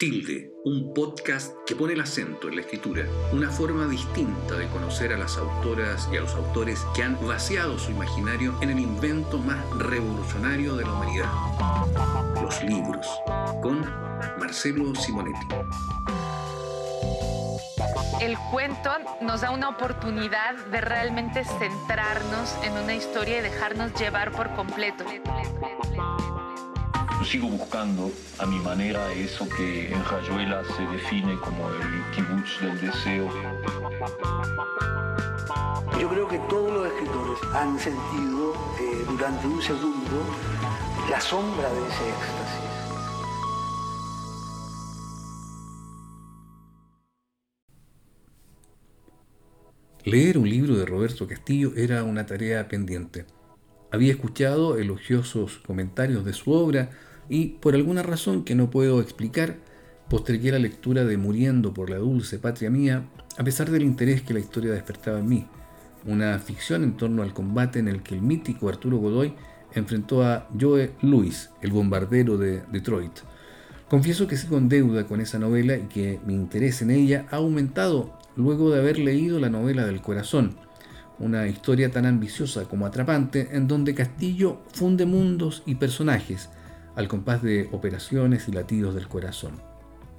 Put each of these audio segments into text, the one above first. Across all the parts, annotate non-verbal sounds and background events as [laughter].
Tilde, un podcast que pone el acento en la escritura, una forma distinta de conocer a las autoras y a los autores que han vaciado su imaginario en el invento más revolucionario de la humanidad, los libros, con Marcelo Simonetti. El cuento nos da una oportunidad de realmente centrarnos en una historia y dejarnos llevar por completo. Yo sigo buscando a mi manera eso que en Rayuela se define como el kibutz del deseo. Yo creo que todos los escritores han sentido eh, durante un segundo la sombra de ese éxtasis. Leer un libro de Roberto Castillo era una tarea pendiente. Había escuchado elogiosos comentarios de su obra, y por alguna razón que no puedo explicar, postergué la lectura de Muriendo por la dulce patria mía, a pesar del interés que la historia despertaba en mí, una ficción en torno al combate en el que el mítico Arturo Godoy enfrentó a Joe Louis, el bombardero de Detroit. Confieso que sigo en deuda con esa novela y que mi interés en ella ha aumentado luego de haber leído la novela del corazón, una historia tan ambiciosa como atrapante en donde Castillo funde mundos y personajes, al compás de operaciones y latidos del corazón.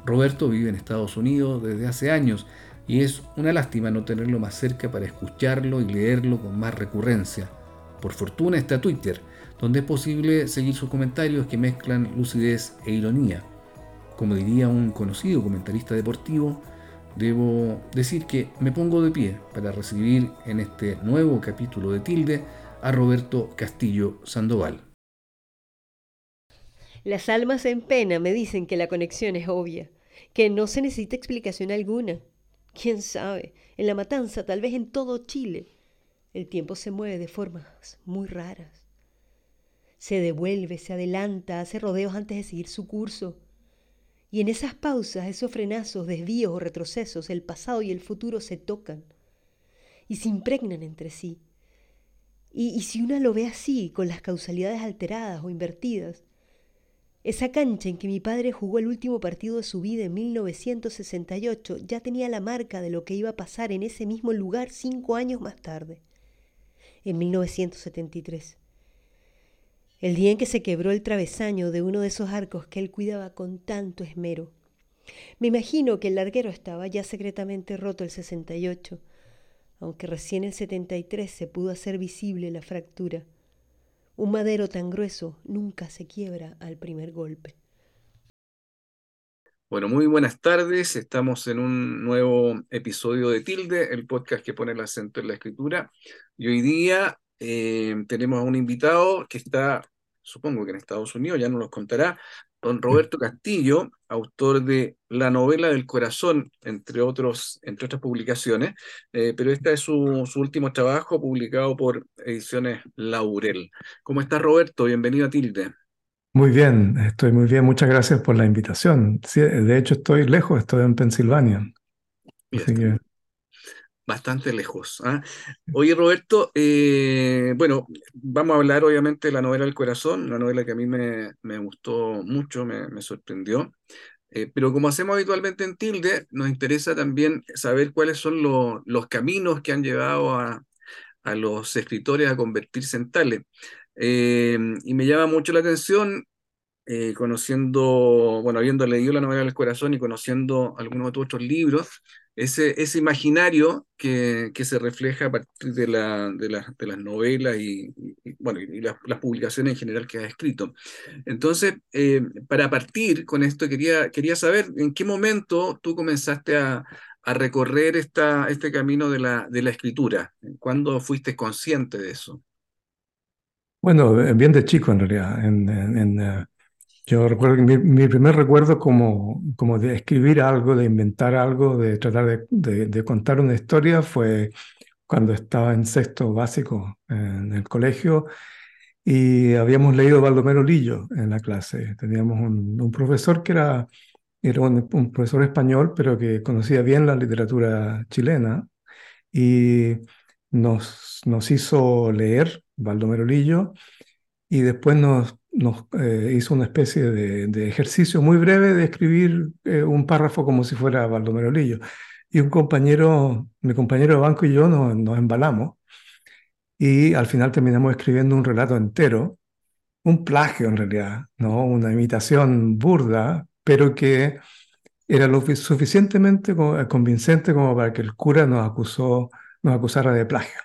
Roberto vive en Estados Unidos desde hace años y es una lástima no tenerlo más cerca para escucharlo y leerlo con más recurrencia. Por fortuna está Twitter, donde es posible seguir sus comentarios que mezclan lucidez e ironía. Como diría un conocido comentarista deportivo, debo decir que me pongo de pie para recibir en este nuevo capítulo de Tilde a Roberto Castillo Sandoval. Las almas en pena me dicen que la conexión es obvia, que no se necesita explicación alguna. ¿Quién sabe? En la matanza, tal vez en todo Chile, el tiempo se mueve de formas muy raras. Se devuelve, se adelanta, hace rodeos antes de seguir su curso. Y en esas pausas, esos frenazos, desvíos o retrocesos, el pasado y el futuro se tocan y se impregnan entre sí. Y, si uno lo ve así, con las causalidades alteradas o invertidas, esa cancha en que mi padre jugó el último partido de su vida en 1968 ya tenía la marca de lo que iba a pasar en ese mismo lugar cinco años más tarde, en 1973. El día en que se quebró el travesaño de uno de esos arcos que él cuidaba con tanto esmero. Me imagino que el larguero estaba ya secretamente roto el 68, aunque recién el 73 se pudo hacer visible la fractura. Un madero tan grueso nunca se quiebra al primer golpe. Bueno, muy buenas tardes. Estamos en un nuevo episodio de Tilde, el podcast que pone el acento en la escritura. Y hoy día eh, tenemos a un invitado que está, supongo que en Estados Unidos, ya nos lo contará, don Roberto Castillo, autor de La novela del corazón, entre, otros, entre otras publicaciones, eh, pero este es su, su, último trabajo publicado por Ediciones Laurel. ¿Cómo está Roberto? Bienvenido a Tilde. Muy bien, estoy muy bien, muchas gracias por la invitación. Sí, de hecho estoy lejos, estoy en Pensilvania. Así que bastante lejos. ¿ah? Oye, Roberto, eh, bueno, vamos a hablar obviamente de la novela del corazón, una novela que a mí me, me gustó mucho, me, me sorprendió. Eh, pero como hacemos habitualmente en Tilde, nos interesa también saber cuáles son lo, los caminos que han llevado a, a, los escritores a convertirse en tales. Eh, y me llama mucho la atención eh, conociendo, bueno, habiendo leído la novela del corazón y conociendo algunos de tus otros libros, ese, ese imaginario que, que se refleja a partir de, la, de, de las novelas y, bueno, y las, publicaciones en general que has escrito. Entonces, eh, para partir con esto, quería, quería saber en qué momento tú comenzaste a, a recorrer esta, este camino de la, de la escritura. ¿Cuándo fuiste consciente de eso? Bueno, bien de chico en realidad. En, yo recuerdo que mi, primer recuerdo como, como de escribir algo, de inventar algo, de tratar de, contar una historia fue cuando estaba en sexto básico en el colegio y habíamos leído Baldomero Lillo en la clase. Teníamos un, profesor que era, un, profesor español, pero que conocía bien la literatura chilena y nos, nos hizo leer Baldomero Lillo y después nos nos eh, hizo una especie de, ejercicio muy breve de escribir eh, un párrafo como si fuera Baldomero Lillo. Y un compañero, mi compañero de banco y yo nos, nos embalamos y al final terminamos escribiendo un relato entero, un plagio en realidad, ¿no? una imitación burda, pero que era lo suficientemente convincente como para que el cura nos, acusó, nos acusara de plagio.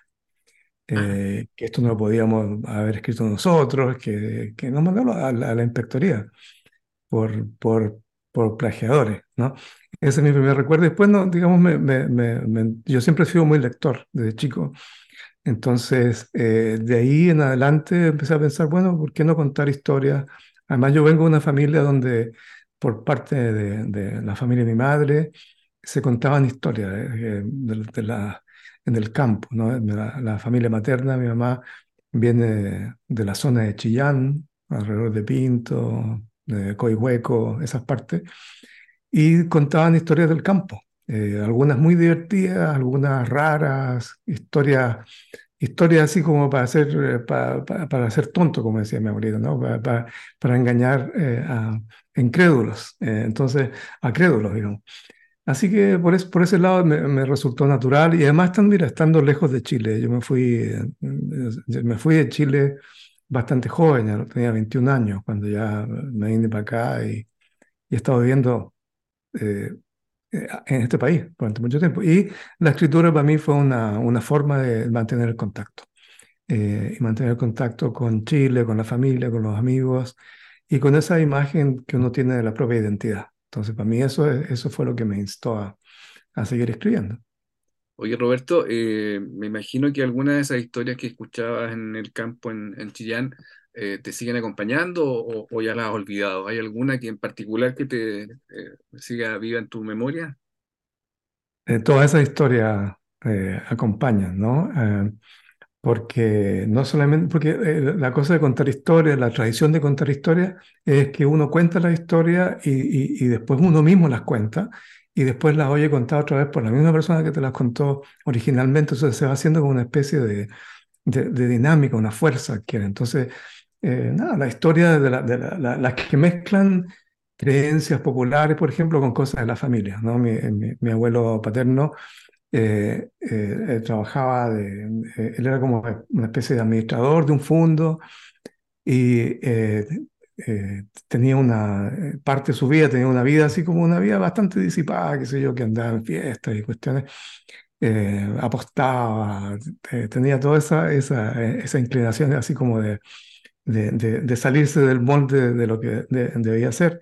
Eh, que esto no lo podíamos haber escrito nosotros, que, que nos mandó a a la inspectoría por, por, por plagiadores, ¿no? Ese es mi primer recuerdo. Después, no, digamos, me, me, me, yo siempre he sido muy lector desde chico. Entonces, eh, de ahí en adelante empecé a pensar, bueno, ¿por qué no contar historias? Además, yo vengo de una familia donde, por parte de, de la familia de mi madre, se contaban historias de, de la, en el campo, ¿no? La, la, familia materna, mi mamá viene de la zona de Chillán, alrededor de Pinto, de Coihueco, esas partes, y contaban historias del campo. Eh, algunas muy divertidas, algunas raras, historias, historias así como para hacer, eh, para, para, para, ser tonto, como decía mi abuelita, ¿no? para, para, para engañar eh, a incrédulos, eh, entonces, a crédulos, digamos. Así que por, es, por ese lado me, me, resultó natural y además estando, mira, estando lejos de Chile, yo me fui, me fui de Chile bastante joven, ya tenía 21 años cuando ya me vine para acá y, y he estado viviendo eh, en este país durante mucho tiempo. Y la escritura para mí fue una, una forma de mantener el contacto. Eh, y mantener el contacto con Chile, con la familia, con los amigos y con esa imagen que uno tiene de la propia identidad. Entonces, para mí eso, eso fue lo que me instó a, a seguir escribiendo. Oye, Roberto, eh, me imagino que algunas de esas historias que escuchabas en el campo en, en Chillán eh, te siguen acompañando o, o, ya las has olvidado? ¿Hay alguna que en particular que te eh, siga viva en tu memoria? Eh, todas esas historias eh, acompañan, ¿no? Eh, porque no solamente, porque la cosa de contar historias, la tradición de contar historias, es que uno cuenta la historia y, y, y después uno mismo las cuenta y después las oye contar otra vez por la misma persona que te las contó originalmente, entonces se va haciendo como una especie de, de, de dinámica, una fuerza que entonces eh, nada, la historia de, la, de la, la, las que mezclan creencias populares, por ejemplo, con cosas de la familia. ¿no? Mi, mi, mi abuelo paterno eh, eh, trabajaba, de, él era como una especie de administrador de un fondo y tenía una parte de su vida, tenía una vida así como una vida bastante disipada, qué sé yo, que andaba en fiestas y cuestiones. apostaba, tenía toda esa, esa, inclinación así como de, de, salirse del molde de lo que de, debía ser.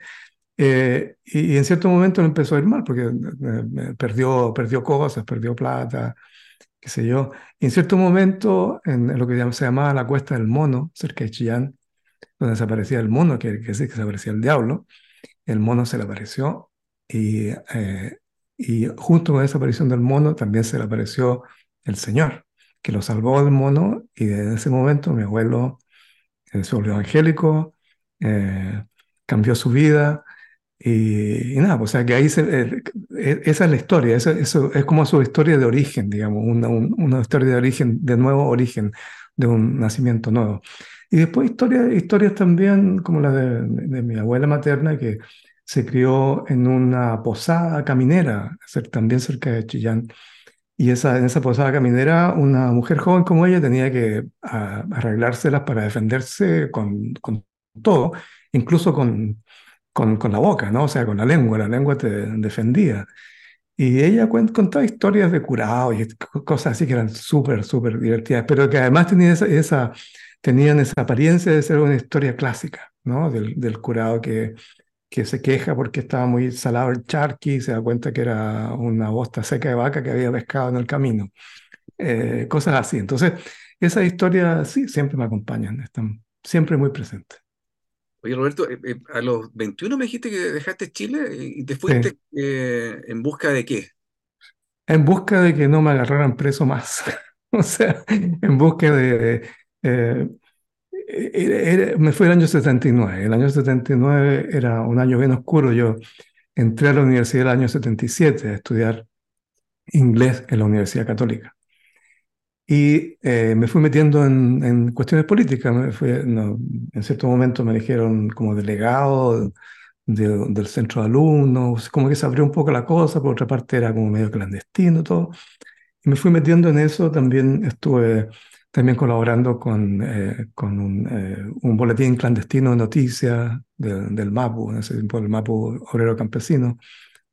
Eh, y, y, en cierto momento le empezó a ir mal porque eh, perdió, perdió cosas, perdió plata, qué sé yo. Y en cierto momento, en, lo que se llamaba la Cuesta del Mono, cerca de Chillán, donde desaparecía el mono, que, que que desaparecía el diablo, el mono se le apareció y, eh, y junto con esa aparición del mono también se le apareció el Señor, que lo salvó del mono y desde ese momento mi abuelo se volvió evangélico, eh, cambió su vida y, y, nada, pues, o sea que ahí se, eh, esa es la historia, eso, eso, es como su historia de origen, digamos, una, un, una historia de origen, de nuevo origen, de un nacimiento nuevo. Y después historias, historias también como la de, de, mi abuela materna que se crió en una posada caminera, también cerca de Chillán. Y esa, en esa posada caminera, una mujer joven como ella tenía que a, arreglárselas para defenderse con, con todo, incluso con, con, con, la boca, ¿no? O sea, con la lengua, la lengua te defendía. Y ella contaba historias de curado y cosas así que eran súper, súper divertidas, pero que además tenían esa, esa, tenían esa apariencia de ser una historia clásica, ¿no? Del, del curado que que se queja porque estaba muy salado el charqui y se da cuenta que era una bosta seca de vaca que había pescado en el camino. Eh, cosas así. Entonces, esas historias sí, siempre me acompañan, están siempre muy presentes. Oye, Roberto, eh, eh, a los 21 me dijiste que dejaste Chile y te fuiste sí. eh, en busca de qué? En busca de que no me agarraran preso más. [laughs] o sea, en busca de... era, era, me fue el año 79. El año 79 era un año bien oscuro. Yo entré a la universidad el año 77 a estudiar inglés en la Universidad Católica. Y eh, me fui metiendo en, en cuestiones políticas. Me fui, no, en cierto momento me eligieron como delegado de- del centro de alumnos, como que se abrió un poco la cosa, por otra parte era como medio clandestino todo. Y me fui metiendo en eso, también estuve también colaborando con, eh, con un, eh, un boletín clandestino de noticias de- del MAPU, en ese tiempo el MAPU Obrero Campesino,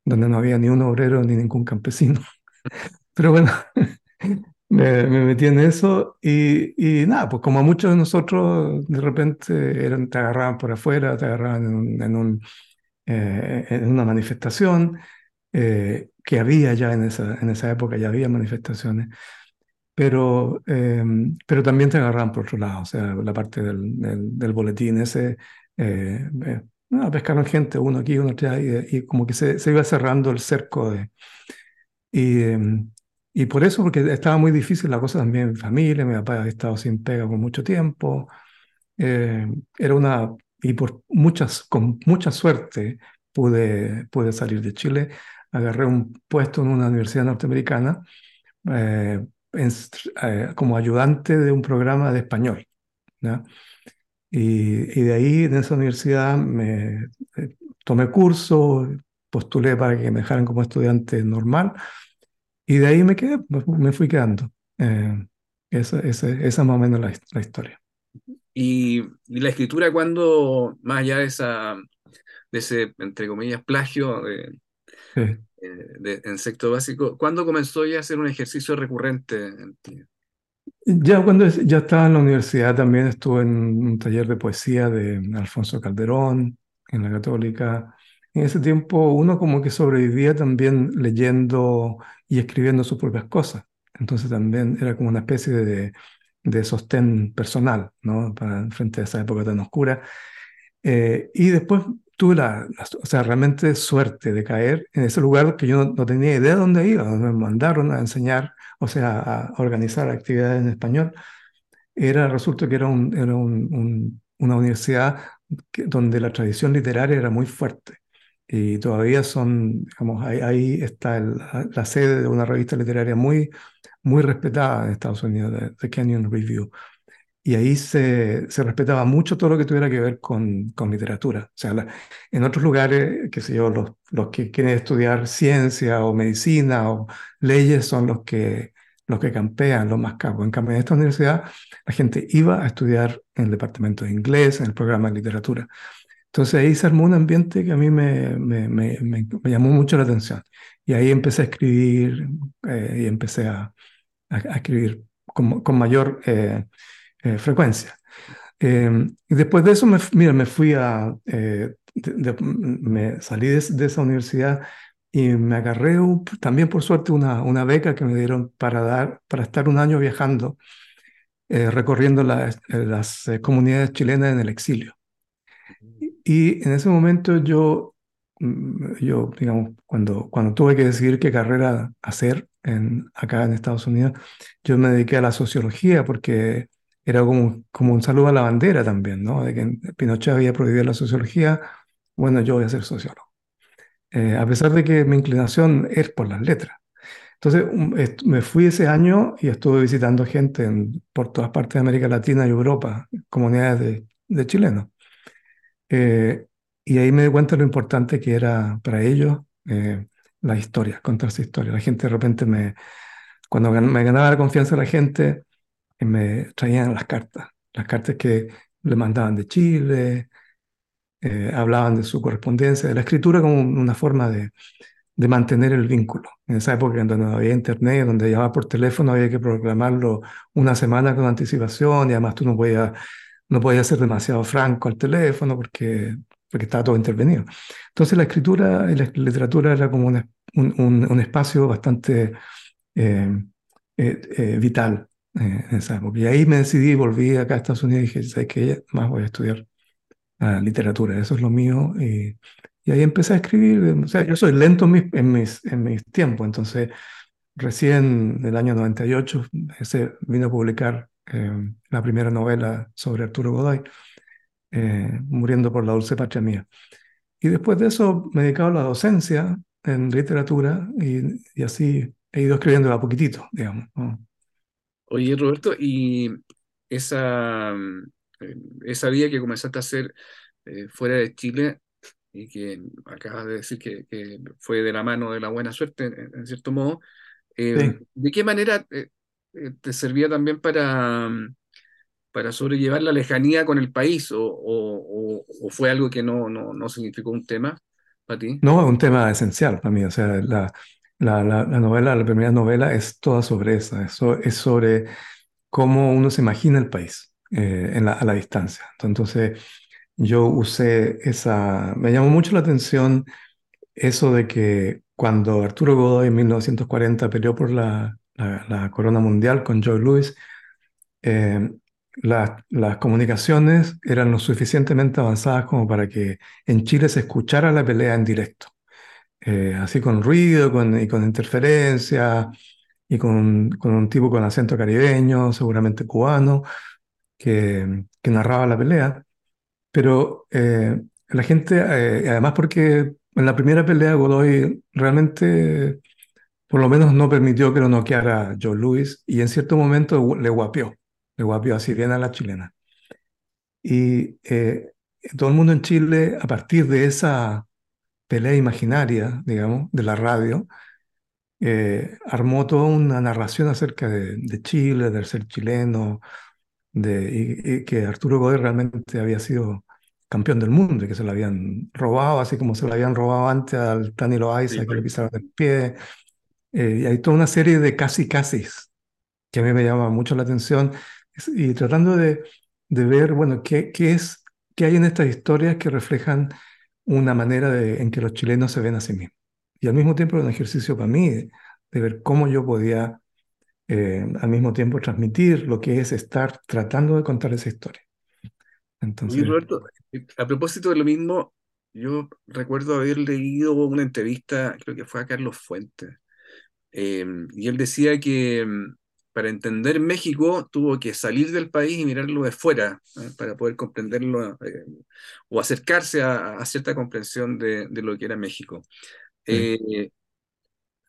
donde no había ni un obrero ni ningún campesino. [laughs] Pero bueno, [laughs] me, me metí en eso y, y nada, pues como muchos de nosotros de repente eran, te agarraban por afuera, te agarraban en, un- en, un, eh, en una manifestación, eh, que había ya en esa, en esa época, ya había manifestaciones, pero, eh, pero también te agarraban por otro lado, o sea, la parte del, del, del boletín ese, eh, eh, nada, pescaron gente, uno aquí, uno allá, y, y como que se, se iba cerrando el cerco de... Y, eh, y por eso, porque estaba muy difícil la cosa también en mi familia, mi papá había estado sin pega por mucho tiempo, eh, era una, y por muchas, con mucha suerte pude, pude salir de Chile, agarré un puesto en una universidad norteamericana eh, en- eh, como ayudante de un programa de español, ¿ya? Y, y de ahí, en esa universidad, me eh, tomé curso, postulé para que me dejaran como estudiante normal, y de ahí me quedé, me, me fui quedando. Eh, esa, esa, esa es más o menos la, la historia. Y, y la escritura, cuando, más allá de esa, de ese, entre comillas, plagio de, Sí. eh, de- en sexto básico, ¿cuándo comenzó ya a ser un ejercicio recurrente en ti? Ya cuando ya estaba en la universidad también estuve en un taller de poesía de Alfonso Calderón en la Católica. En ese tiempo uno como que sobrevivía también leyendo y escribiendo sus propias cosas. Entonces también era como una especie de, de sostén personal, ¿no? Frente a esa época tan oscura. Eh, y después tuve la, la- o sea, realmente suerte de caer en ese lugar que yo no, no tenía idea de dónde iba, donde me mandaron a enseñar, o sea, a organizar actividades en español. Era, resulta que era, un, era un- un- una universidad donde la tradición literaria era muy fuerte. Y todavía son, digamos, ahí, ahí está el- la sede de una revista literaria muy, muy respetada en Estados Unidos, The Canyon Review. Y ahí se, se respetaba mucho todo lo que tuviera que ver con, con literatura. O sea, la- en otros lugares, qué sé yo, los, los que quieren estudiar ciencia o medicina o leyes son los que, los que campean, los más capos. En cambio, en esta universidad, la gente iba a estudiar en el departamento de inglés, en el programa de literatura. Entonces ahí se armó un ambiente que a mí me, me, me, me- llamó mucho la atención. Y ahí empecé a escribir eh, y empecé a, a- a escribir con, con mayor eh, eh, frecuencia. Eh, y después de eso, me, mira, me fui a, eh, de- de- me salí de, de esa universidad y me agarré un- también por suerte una, una beca que me dieron para, dar, para estar un año viajando, eh, recorriendo eh, las eh, comunidades chilenas en el exilio. Y en ese momento yo, mm, yo digamos, cuando, cuando tuve que decidir qué carrera hacer en, acá en Estados Unidos, yo me dediqué a la sociología porque era como, como un saludo a la bandera también, ¿no? De que Pinochet había prohibido la sociología, bueno, yo voy a ser sociólogo. Eh, a pesar de que mi inclinación es por las letras. Entonces est- me fui ese año y estuve visitando gente en- por todas partes de América Latina y Europa, comunidades de, de chilenos. Eh, y ahí me di cuenta de lo importante que era para ellos eh, la historia, contarse historia. La gente de repente me, cuando me ganaba la confianza de la gente, eh, me traían las cartas, las cartas que le mandaban de Chile, eh, hablaban de su correspondencia, de la escritura como una forma de, de mantener el vínculo. En esa época donde no había internet, donde llamaba por teléfono, había que proclamarlo una semana con anticipación y además tú no podías, no podías ser demasiado franco al teléfono porque, porque estaba todo intervenido. Entonces la escritura y la literatura era como un, un, un- espacio bastante eh, eh, eh, vital eh, en esa época. Y ahí me decidí, volví acá a Estados Unidos y dije, ¿sabes qué? Más voy a estudiar ah, literatura, eso es lo mío. Y, y ahí empecé a escribir. O sea, yo soy lento en mis, en mis, en mis tiempos, entonces recién en el año 98 ese vino a publicar eh, la primera novela sobre Arturo Godoy, eh, Muriendo por la dulce patria mía. Y después de eso me he dedicado a la docencia en literatura y, y así he ido escribiendo a poquitito, digamos. ¿no? Oye, Roberto, y esa, eh, esa vida que comenzaste a hacer eh, fuera de Chile y que acabas de decir que, que fue de la mano de la buena suerte, en, en cierto modo, eh, Sí. ¿de qué manera eh, te servía también para, para sobrellevar la lejanía con el país o, o- o- fue algo que no, no, no significó un tema para ti? No, es un tema esencial para mí. O sea, la, la, la, la novela, la primera novela es toda sobre eso. Eso es sobre cómo uno se imagina el país eh, en la- a la distancia. Entonces, yo usé esa... Me llamó mucho la atención eso de que cuando Arturo Godoy en 1940 peleó por la, la, corona mundial con Joe Louis, eh, la- las comunicaciones eran lo suficientemente avanzadas como para que en Chile se escuchara la pelea en directo eh, así con ruido con, y con interferencia y con, con un tipo con acento caribeño, seguramente cubano, que, que narraba la pelea. Pero eh, la gente, eh, además porque en la primera pelea Godoy realmente por lo menos no permitió que lo noqueara Joe Louis y en cierto momento le guapió, le guapió así bien a la chilena. Y eh, todo el mundo en Chile, a partir de esa pelea imaginaria, digamos, de la radio, eh, armó toda una narración acerca de, de Chile, del ser chileno, de, y, y que Arturo Godoy realmente había sido campeón del mundo y que se lo habían robado, así como se lo habían robado antes al Tani Loaiza, Sí, que le pisaron el pie. Eh, y hay toda una serie de casi casis que a mí me llama mucho la atención y tratando de, de ver, bueno, qué, qué es, qué hay en estas historias que reflejan una manera de, en que los chilenos se ven a sí mismos. Y al mismo tiempo era un ejercicio para mí de, de ver cómo yo podía eh, al mismo tiempo transmitir lo que es estar tratando de contar esa historia. Entonces, Roberto, eh, a propósito de lo mismo, yo recuerdo haber leído una entrevista, creo que fue a Carlos Fuentes, eh, y él decía que mm, para entender México tuvo que salir del país y mirarlo de fuera, ¿eh? para poder comprenderlo eh, o acercarse a, a cierta comprensión de, de lo que era México. Eh,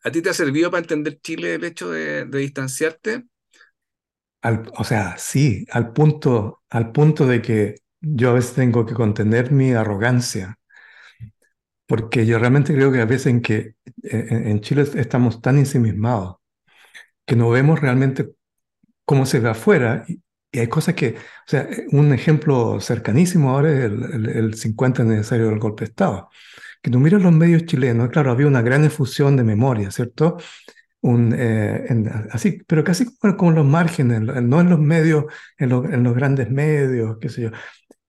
¿a ti te ha servido para entender Chile el hecho de, de distanciarte? Al- o sea, sí, al punto, al punto de que yo a veces tengo que contener mi arrogancia Porque yo realmente creo que a veces en que eh, en Chile estamos tan ensimismados que no vemos realmente cómo se ve afuera. Y, y hay cosas que, o sea, eh, un ejemplo cercanísimo ahora es el, el- el 50 aniversario del golpe de Estado. Que tú miras los medios chilenos, claro, había una gran efusión de memoria, ¿cierto? Un, eh, en- así, pero casi como, como los márgenes, no en los medios, en, los- en los grandes medios, qué sé yo.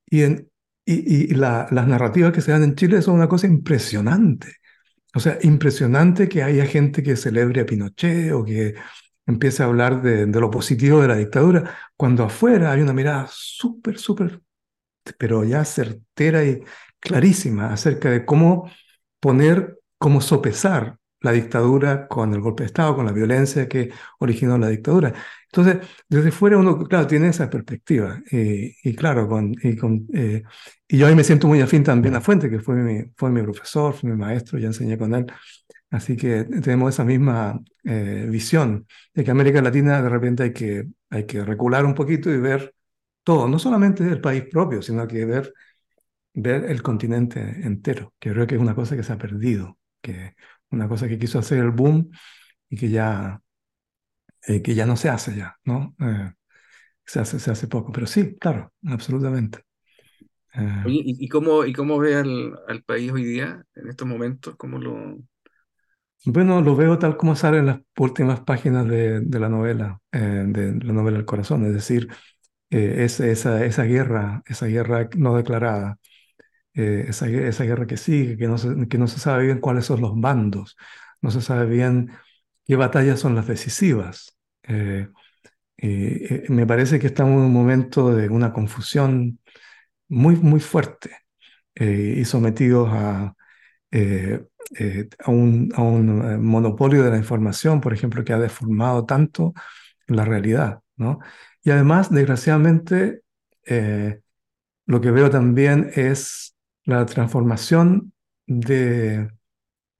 Y, en, y, la- las narrativas que se dan en Chile son una cosa impresionante. O sea, impresionante que haya gente que celebre a Pinochet o que empiece a hablar de, de lo positivo de la dictadura, cuando afuera hay una mirada súper, súper, pero ya certera y clarísima acerca de cómo poner, cómo sopesar la dictadura con el golpe de Estado, con la violencia que originó la dictadura. Entonces, desde fuera uno, claro, tiene esa perspectiva. Y, claro, con, y, con, eh, y yo ahí me siento muy afín también a Fuente, que fue mi, fue mi profesor, fue mi maestro, ya enseñé con él. Así que tenemos esa misma eh, visión de que América Latina de repente hay que, hay que recular un poquito y ver todo, no solamente el país propio, sino que ver, ver el continente entero, que creo que es una cosa que se ha perdido, que una cosa que quiso hacer el boom y que ya, eh, que ya no se hace ya, ¿no? Eh, se hace, se hace poco, pero sí, claro, absolutamente. Eh, ¿y, y cómo, y cómo ve al, al país hoy día, en estos momentos? ¿Cómo lo, Bueno, lo veo tal como sale en las últimas páginas de, de la novela, de la novela El Corazón, es decir, eh, es, esa, esa guerra, esa guerra no declarada, eh, esa, esa guerra que sigue, que no se, que no se sabe bien cuáles son los bandos, no se sabe bien qué batallas son las decisivas. Eh, eh, me parece que estamos en un momento de una confusión muy, muy fuerte eh, y sometidos a eh, a un, a un monopolio de la información, por ejemplo, que ha deformado tanto la realidad, ¿no? Y además, desgraciadamente, lo que veo también es la transformación de,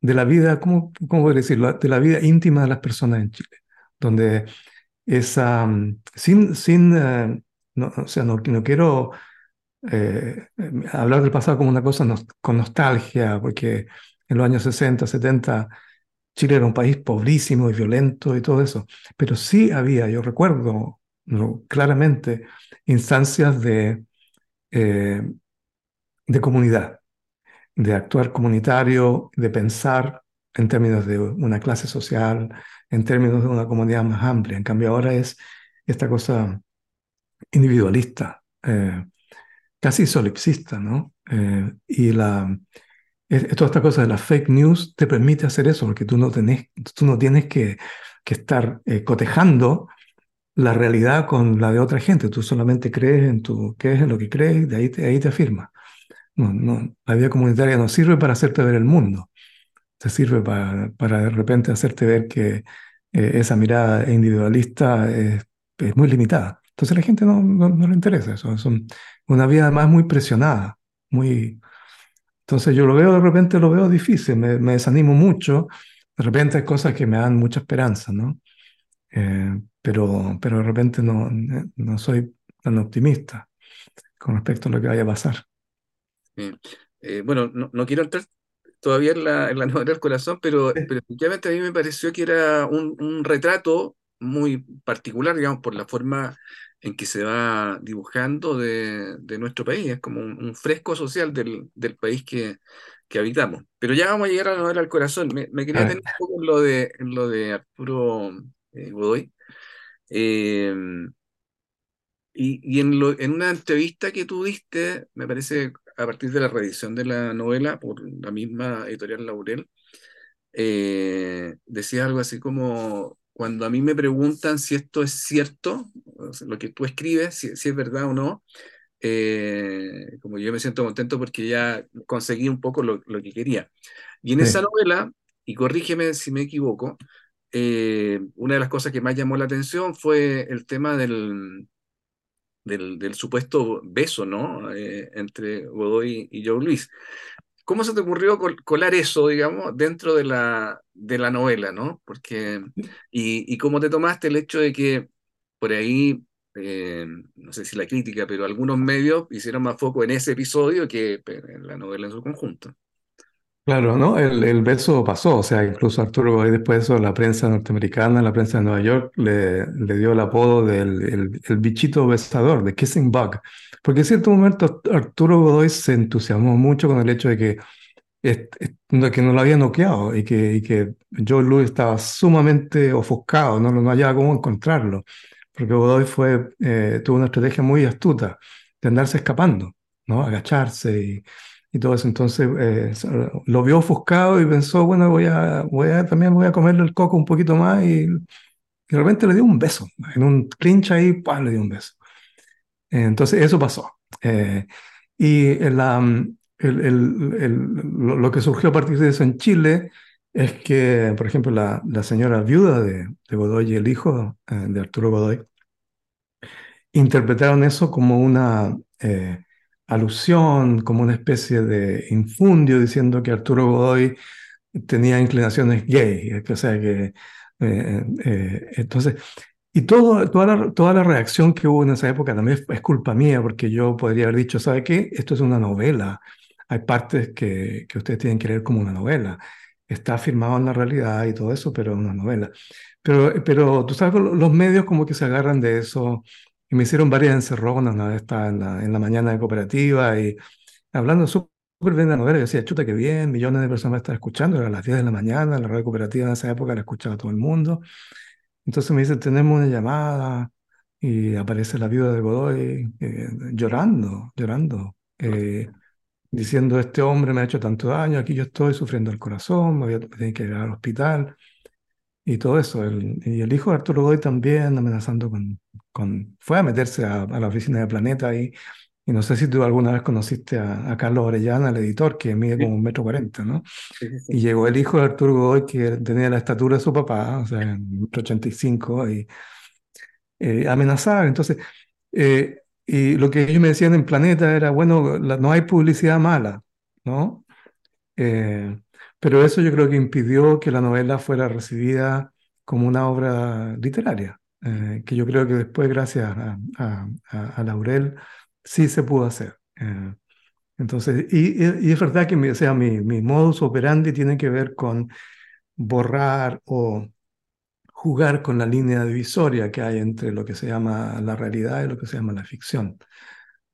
de la vida, ¿cómo, cómo podría decirlo? De la vida íntima de las personas en Chile, donde esa, mm, sin, sin eh, no, o sea, no, no quiero eh, hablar del pasado como una cosa con nostalgia, porque en los años 60, 70, Chile era un país pobrísimo y violento y todo eso, pero sí había, yo recuerdo claramente, instancias de, eh, de comunidad, de actuar comunitario, de pensar en términos de una clase social, en términos de una comunidad más amplia. En cambio ahora es esta cosa individualista, eh, casi solipsista, ¿no? Eh, y la, toda esta cosa de la fake news te permite hacer eso, porque tú no, tú no tienes que, estar eh, cotejando la realidad con la de otra gente, tú solamente crees en, tu, crees en lo que crees y de ahí te, ahí te afirma. No, no, la vida comunitaria no sirve para hacerte ver el mundo, te sirve para, para de repente hacerte ver que esa mirada individualista es, muy limitada. Entonces a la gente no, no, le interesa eso. Es una vida además muy presionada, muy... Entonces yo lo veo de repente, lo veo difícil, me, me desanimo mucho. De repente hay cosas que me dan mucha esperanza, ¿no? Eh, pero, pero de repente no, no soy tan optimista con respecto a lo que vaya a pasar. Eh, bueno, no, no, quiero entrar todavía en la, en la [laughs] novela del corazón, pero, [laughs] pero efectivamente a mí me pareció que era un, un retrato muy particular, digamos, por la forma en que se va dibujando de, de nuestro país. Es como un, fresco social del, del país que, que, habitamos. Pero ya vamos a llegar a la novela al corazón. Me, quería tener un poco en lo de, en lo de Arturo eh, Godoy. Em, y, y en, lo, en una entrevista que tú diste, me parece a partir de la reedición de la novela por la misma editorial Laurel, eh, decía algo así como cuando a mí me preguntan si esto es cierto, lo que tú escribes, si, es verdad o no, eh, como yo me siento contento porque ya conseguí un poco lo, que quería. Y en esa novela, y corrígeme si me equivoco, eh, una de las cosas que más llamó la atención fue el tema del, del, supuesto beso, ¿no? Eh, entre Godoy y Joe Luis. ¿Cómo se te ocurrió colar eso, digamos, dentro de la, de la novela, ¿no? Porque, y, y cómo te tomaste el hecho de que por ahí, eh, no sé si la crítica, pero algunos medios hicieron más foco en ese episodio que en la novela en su conjunto. Claro, ¿no? El, el beso pasó, o sea, incluso Arturo Godoy después de eso, la prensa norteamericana, la prensa de Nueva York, le, dio el apodo del el, bichito besador, de Kissing Bug, porque en cierto momento Arturo Godoy se entusiasmó mucho con el hecho de que, que no lo había noqueado y que, y que Joe Louis estaba sumamente ofuscado, no, no hallaba cómo encontrarlo, porque Godoy eh, tuvo una estrategia muy astuta de andarse escapando, ¿no? agacharse y y todo eso. Entonces eh, lo vio ofuscado y pensó, bueno, voy a, voy a, también voy a comerle el coco un poquito más y, de repente le dio un beso. En un clinch ahí, le dio un beso. Entonces eso pasó. Eh, y la, el, el, lo que surgió a partir de eso en Chile es que, por ejemplo, la, la señora viuda de, de, Godoy y el hijo eh, de Arturo Godoy interpretaron eso como una alusión, como una especie de infundio diciendo que Arturo Godoy tenía inclinaciones gay, o que eh, eh, entonces y todo, toda, la, toda la reacción que hubo en esa época también es, culpa mía, porque yo podría haber dicho, ¿sabe qué? Esto es una novela. Hay partes que, que ustedes tienen que leer como una novela. Está firmado en la realidad y todo eso, pero es una novela. Pero, pero tú sabes, los medios como que se agarran de eso y me hicieron varias encerronas, una vez estaba en la, en la mañana de cooperativa y hablando súper bien de la novela, yo decía, chuta, qué bien, millones de personas me están escuchando, era a las 10 de la mañana, la radio cooperativa en esa época la escuchaba todo el mundo. Entonces me dice, tenemos una llamada y aparece la viuda de Godoy eh, llorando, llorando, eh, diciendo, este hombre me ha hecho tanto daño, aquí yo estoy sufriendo el corazón, me voy a tener que ir al hospital y todo eso. El, y el hijo de Arturo Godoy también amenazando con, con fue a meterse a, la oficina de Planeta y, y no sé si tú alguna vez conociste a, Carlos Orellana, el editor, que mide como un metro cuarenta, ¿no? y llegó el hijo de Arturo Godoy, que tenía la estatura de su papá, o sea, un metro ochenta y cinco, y eh, amenazar. Entonces, eh, y lo que ellos me decían en Planeta era, bueno, no hay publicidad mala, ¿no? Eh, pero eso yo creo que impidió que la novela fuera recibida como una obra literaria. Eh, que yo creo que después, gracias a, a, a Laurel, sí se pudo hacer. Eh, entonces, y, y, es verdad que mi, o sea, mi, mi modus operandi tiene que ver con borrar o jugar con la línea divisoria que hay entre lo que se llama la realidad y lo que se llama la ficción.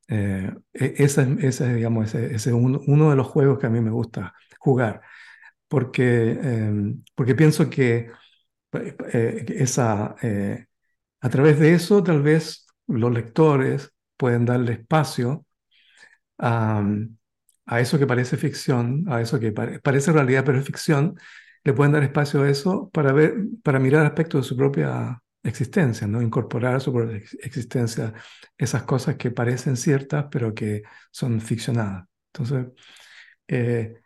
Eh, e, ese, ese, digamos, ese, es uno, uno, de los juegos que a mí me gusta jugar, porque, eh, porque pienso que eh, esa, eh, a través de eso tal vez los lectores pueden darle espacio a, a eso que parece ficción, a eso que pare, parece realidad pero es ficción, le pueden dar espacio a eso para, ver, para mirar aspectos de su propia existencia, ¿no? incorporar a su propia existencia esas cosas que parecen ciertas pero que son ficcionadas. Entonces, eh,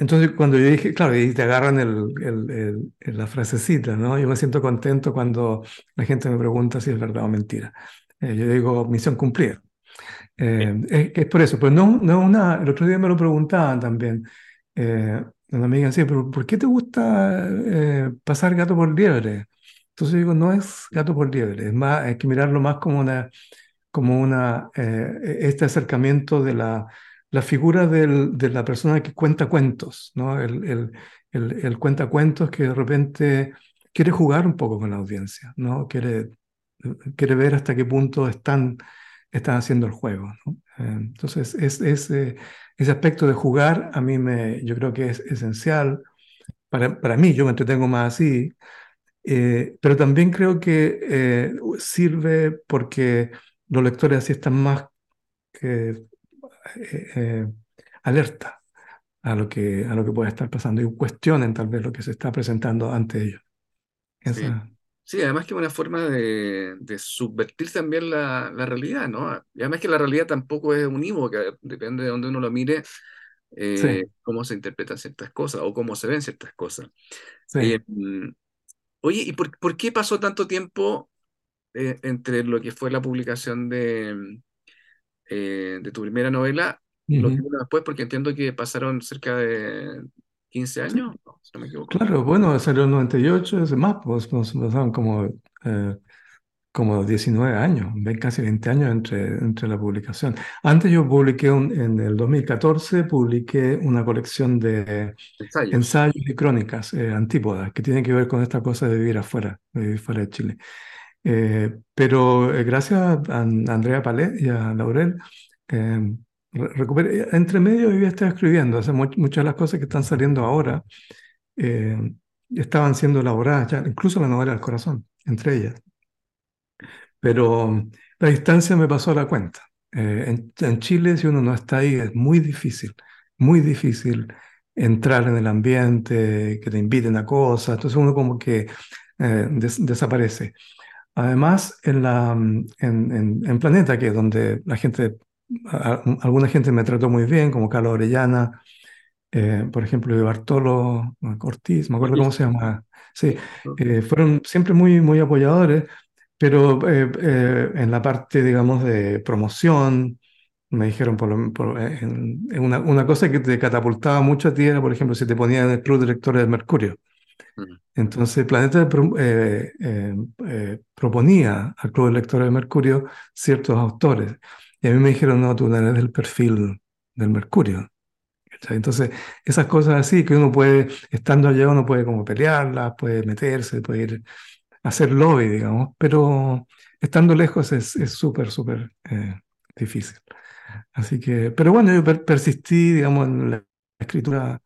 entonces cuando yo dije, claro, y te agarran el, el, el, la frasecita, ¿no? Yo me siento contento cuando la gente me pregunta si es verdad o mentira. Eh, yo digo, misión cumplida. Eh, es, es, por eso, pues no, no una, el otro día me lo preguntaban también. Eh, una amiga decía, pero ¿por qué te gusta eh, pasar gato por liebre? Entonces digo, no es gato por liebre, es más, hay que mirarlo más como una, como una, eh, este acercamiento de la, la figura de la persona que cuenta cuentos, ¿no? El, cuenta cuentos que de repente quiere jugar un poco con la audiencia. Quiere, quiere ver hasta qué punto están, están haciendo el juego, ¿no? Entonces, es, eh, ese aspecto de jugar a mí me, yo creo que es esencial. Para, para mí, yo me entretengo más así, eh, pero también creo que eh, sirve porque los lectores así están más eh, eh, alerta a lo, que, a lo que puede estar pasando y cuestionen tal vez lo que se está presentando ante ellos. Esa... Sí. Sí, además que una forma de, de subvertir también la, la, realidad, ¿no? Y además que la realidad tampoco es unívoca, depende de donde uno lo mire, eh, sí. cómo se interpretan ciertas cosas o cómo se ven ciertas cosas. Sí. Eh, oye, ¿y por, por, qué pasó tanto tiempo eh, entre lo que fue la publicación de, eh, de tu primera novela uh -huh. lo que vino después? Porque entiendo que pasaron cerca de 15 años, no, si no me equivoco. Claro, bueno, salió en 98, es más, pues nos pasaron como, eh, como 19 años, casi 20 años entre, entre la publicación. Antes yo publiqué, un, en el 2014, publiqué una colección de ensayos, ensayos y crónicas eh, antípodas, que tienen que ver con esta cosa de vivir afuera, de vivir fuera de Chile. Eh, pero eh, gracias a Andrea Palé y a Laurel, eh, recuperé, entre medio yo estaba escribiendo, o sea, muchas de las cosas que están saliendo ahora eh, estaban siendo elaboradas ya, incluso la novela del corazón, entre ellas. Pero la distancia me pasó a la cuenta. Eh, en, en, Chile, si uno no está ahí, es muy difícil, muy difícil entrar en el ambiente, que te inviten a cosas, entonces uno como que eh, des, desaparece. Además, en, la, en, en, en Planeta, que es donde la gente alguna gente me trató muy bien, como Carlos Orellana, eh, por ejemplo, Bartolo Ortiz, me acuerdo cómo se llama. Sí, eh, fueron siempre muy, muy apoyadores, pero eh, en la parte, digamos, de promoción, me dijeron por, por en, en una, una, cosa que te catapultaba mucho a ti era, por ejemplo, si te ponían en el club de lectores de Mercurio. Entonces, Planeta eh, eh, proponía al Club de Lectores de Mercurio ciertos autores. Y a mí me dijeron, no, tú no eres del perfil del Mercurio. Entonces, esas cosas así que uno puede, estando allá, uno puede como pelearlas, puede meterse, puede ir a hacer lobby, digamos, pero estando lejos es súper, súper eh, difícil. Así que, pero bueno, yo per persistí, digamos, en la escritura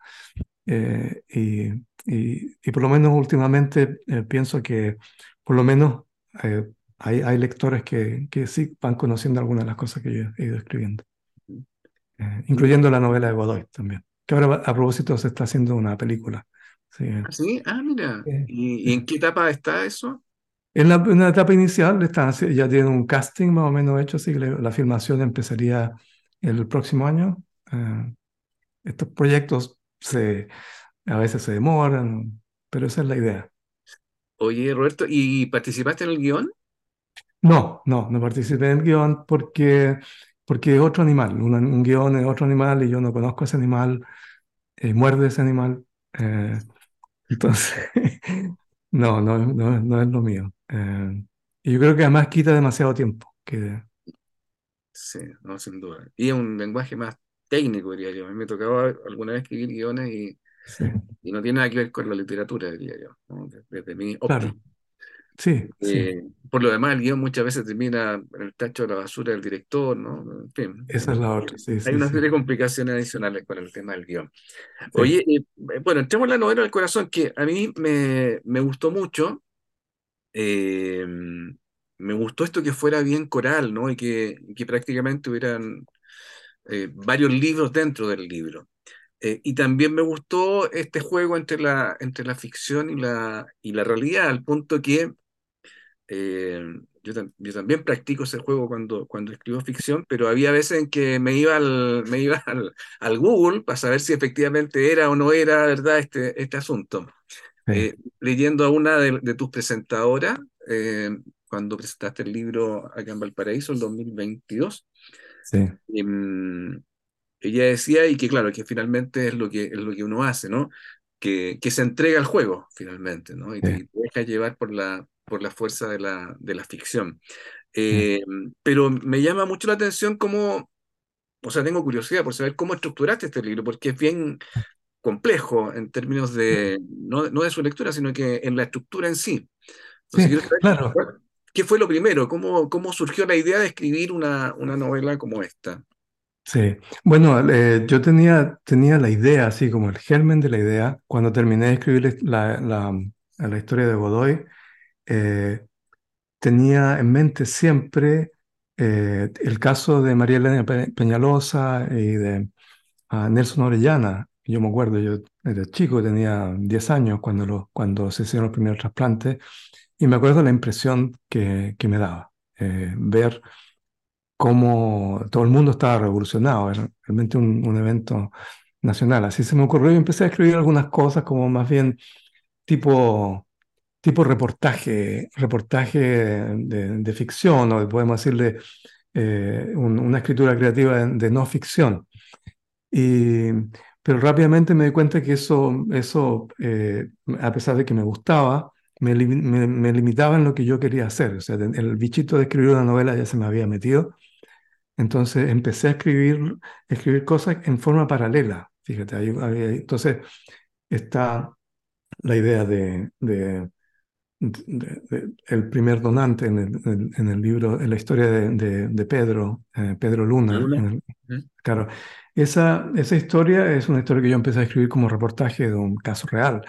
eh, y, y, y, por lo menos últimamente eh, pienso que por lo menos eh, hay, hay lectores que, que, sí van conociendo algunas de las cosas que yo he ido escribiendo, eh, incluyendo la novela de Godoy también, que ahora a propósito se está haciendo una película. Sí, ¿Ah, ¿Sí? ah mira. Eh, ¿Y, ¿Y, en qué etapa está eso? En la, en la etapa inicial están, ya tienen un casting más o menos hecho, así que la, la filmación empezaría el próximo año. Eh, estos proyectos se, a veces se demoran, pero esa es la idea. Oye, Roberto, ¿y participaste en el guion? No, no, no participé en el guion porque, porque es otro animal. Un, un guion es otro animal y yo no conozco ese animal, eh, muerde ese animal. Eh, [laughs] entonces, no, no, no, no, es lo mío. Eh, Y yo creo que además quita demasiado tiempo. Que, Sí, no, sin duda. Y es un lenguaje más técnico, diría yo. A mí me tocaba alguna vez escribir guiones y, sí, y no tiene nada que ver con la literatura, diría yo, ¿no? Desde, mi claro. óptica. Sí, sí. Eh, por lo demás, el guion muchas veces termina en el tacho de la basura del director, ¿no? En fin, Esa es la otra. Sí, hay sí, una sí. serie de complicaciones adicionales con el tema del guion. sí. Oye, eh, bueno, entremos en la novela del corazón, que a mí me, me gustó mucho. Eh, me gustó esto que fuera bien coral, ¿no? Y que, que prácticamente hubieran eh, varios libros dentro del libro. Eh, y también me gustó este juego entre la, entre la ficción y la, y la realidad, al punto que eh, yo, tam- yo también practico ese juego cuando, cuando escribo ficción, pero había veces en que me iba al, me iba [laughs] al, al Google para saber si efectivamente era o no era verdad este, este asunto. Sí, leyendo a una de, de tus presentadoras, cuando presentaste el libro acá en Valparaíso, el 2022, sí, em, ella decía, y que claro, que finalmente es lo que, es lo que uno hace, ¿no? Que, que se entrega al juego, finalmente, ¿no? Y sí, y te deja llevar por la, por la fuerza de la, de la ficción. sí. Eh, pero me llama mucho la atención cómo, o sea, tengo curiosidad por saber cómo estructuraste este libro, porque es bien complejo en términos de, no, no de su lectura, sino que en la estructura en sí. Entonces, Sí, claro. Qué fue lo primero, cómo, cómo surgió la idea de escribir una, una novela como esta. Sí, bueno, eh, yo tenía, tenía la idea, así como el germen de la idea, cuando terminé de escribir la, la, la historia de Godoy, eh, tenía en mente siempre eh, el caso de María Elena Pe- Peñalosa y de ah, Nelson Orellana. Yo me acuerdo, yo era chico, tenía 10 años cuando, lo, cuando se hicieron los primeros trasplantes, y me acuerdo la impresión que, que me daba, eh, ver cómo todo el mundo estaba revolucionado, era realmente un, un evento nacional. Así se me ocurrió y empecé a escribir algunas cosas como más bien tipo, tipo reportaje, reportaje de, ficción o podemos decirle eh, un- una escritura creativa de, de no ficción. Y, pero rápidamente me di cuenta que eso, eso eh, a pesar de que me gustaba, me, me- me limitaba en lo que yo quería hacer. O sea, el bichito de escribir una novela ya se me había metido. Entonces empecé a escribir, escribir cosas en forma paralela. Fíjate, ahí había- entonces está la idea de, de- de- de- el primer donante en el, en el- libro, en la historia de, Pedro, eh, Pedro Luna. El- claro, esa, esa historia es una historia que yo empecé a escribir como reportaje de un caso real.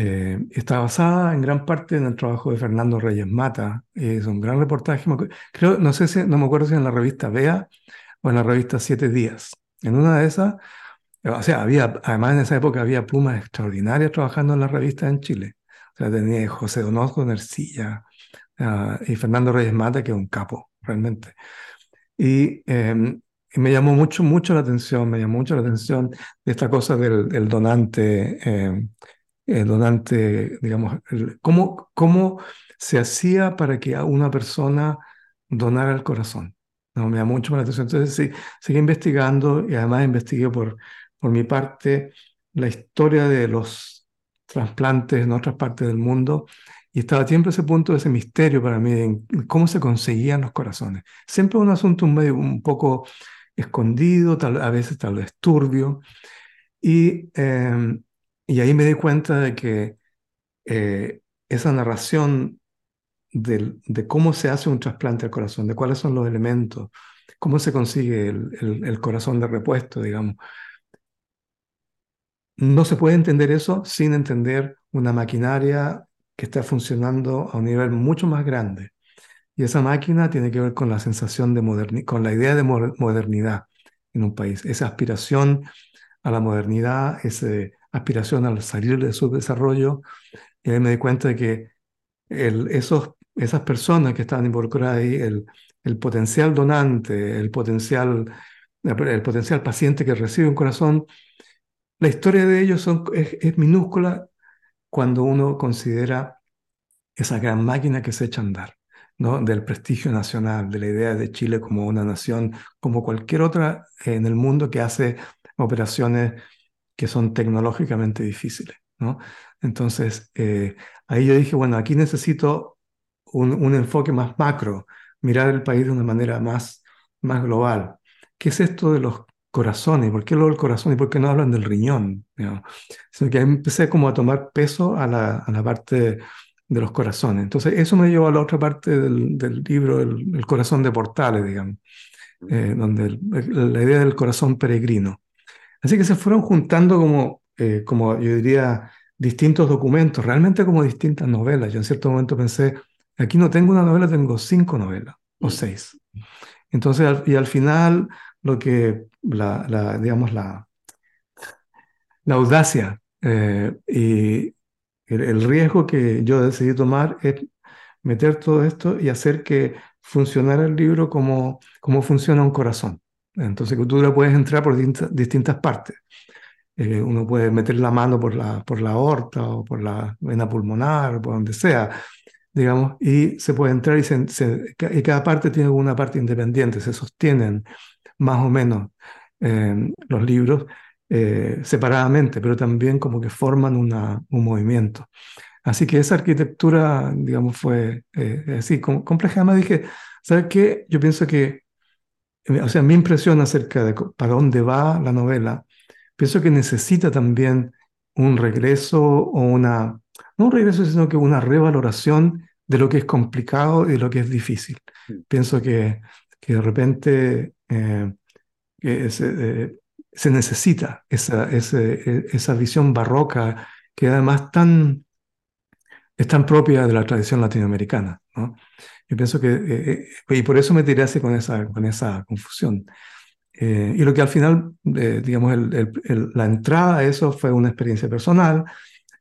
Eh, está basada en gran parte en el trabajo de Fernando Reyes Mata. Es un gran reportaje. Creo, no sé si, no me acuerdo si en la revista Vea o en la revista Siete Días. En una de esas, o sea, había, además en esa época había plumas extraordinarias trabajando en la revista en Chile. O sea, tenía José Donosco en Ercilla ah, y Fernando Reyes Mata, que es un capo, realmente. Y, eh, y me llamó mucho, mucho la atención, me llamó mucho la atención esta cosa del, del donante, eh, el donante, digamos, el- cómo, cómo se hacía para que una persona donara el corazón. No, me llamó mucho la atención. Entonces, sí, seguí investigando y además investigué por, por mi parte la historia de los trasplantes en otras partes del mundo y estaba siempre ese punto, ese misterio para mí en cómo se conseguían los corazones. Siempre un asunto un medio un poco escondido, tal, a veces tal vez turbio. Y, eh, y ahí me di cuenta de que eh, esa narración de cómo se hace un trasplante al corazón, de cuáles son los elementos, cómo se consigue el, el- corazón de repuesto, digamos. No se puede entender eso sin entender una maquinaria que está funcionando a un nivel mucho más grande. Y esa máquina tiene que ver con la sensación de modernidad, con la idea de moder- modernidad en un país, esa aspiración a la modernidad, esa aspiración al salir de su desarrollo. Y ahí me di cuenta de que el- esos, esas personas que estaban involucradas ahí, el, el potencial donante, el potencial, el potencial paciente que recibe un corazón, la historia de ellos son, es, es minúscula cuando uno considera esa gran máquina que se echa a andar, ¿no? Del prestigio nacional, de la idea de Chile como una nación, como cualquier otra en el mundo que hace operaciones que son tecnológicamente difíciles, ¿no? Entonces, eh, ahí yo dije, bueno, aquí necesito un, un, enfoque más macro, mirar el país de una manera más, más global. ¿Qué es esto de los corazones? ¿Por qué lo del corazón y por qué no hablan del riñón? Sino que empecé como a tomar peso a la, a la parte de los corazones. Entonces eso me llevó a la otra parte del, del libro, el, el, corazón de Portales, digamos, eh, donde el, la idea del corazón peregrino. Así que se fueron juntando como, eh, como yo diría, distintos documentos, realmente como distintas novelas. Yo en cierto momento pensé, aquí no tengo una novela, tengo cinco novelas o seis. Entonces, y al final, lo que, la, la digamos, la, la audacia eh, y el, el, riesgo que yo decidí tomar es meter todo esto y hacer que funcionara el libro como, como funciona un corazón. Entonces, le puedes entrar por distintas, distintas partes. Eh, uno puede meter la mano por la, por la aorta o por la vena pulmonar, o por donde sea, digamos, y se puede entrar y, se, se, y cada parte tiene una parte independiente, se sostienen más o menos eh, los libros eh, separadamente, pero también como que forman una, un movimiento. Así que esa arquitectura, digamos, fue eh, así compleja. Además dije, ¿sabes qué? Yo pienso que, o sea, mi impresión acerca de para dónde va la novela, pienso que necesita también un regreso o una, no un regreso, sino que una revaloración de lo que es complicado y de lo que es difícil. Pienso que, que de repente eh, que se, eh, se, necesita esa, ese, esa visión barroca que además tan, es tan propia de la tradición latinoamericana. ¿no? Yo pienso que, eh, y por eso me tiré así con esa, con esa confusión. Eh, y lo que al final, eh, digamos, el, el, el, la entrada a eso fue una experiencia personal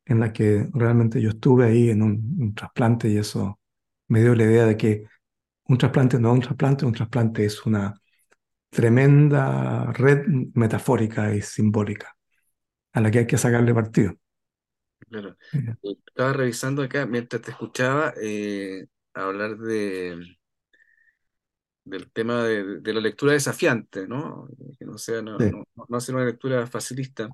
en la que realmente yo estuve ahí en un, un, trasplante y eso me dio la idea de que un trasplante no es un trasplante, un trasplante es una tremenda red metafórica y simbólica a la que hay que sacarle partido. Claro. Estaba revisando acá mientras te escuchaba eh, hablar de del tema de, de, la lectura desafiante, ¿no? Que no sea, no, sí. no, no hacer una lectura facilista.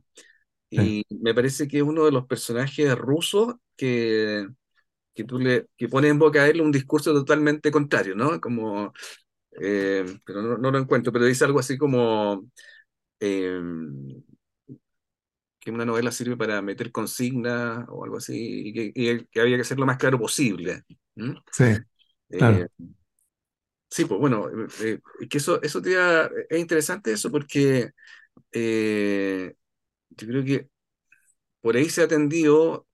Y sí. me parece que es uno de los personajes rusos que, que tú le que pone en boca a él un discurso totalmente contrario, ¿no? Como, eh, pero no, no, lo encuentro, pero dice algo así como eh, que una novela sirve para meter consignas o algo así, y que, y que había que ser lo más claro posible. ¿Mm? Sí. Claro. Eh, Sí, pues bueno, eh, que eso, eso te da, es interesante eso porque eh, yo creo que por ahí se ha atendido,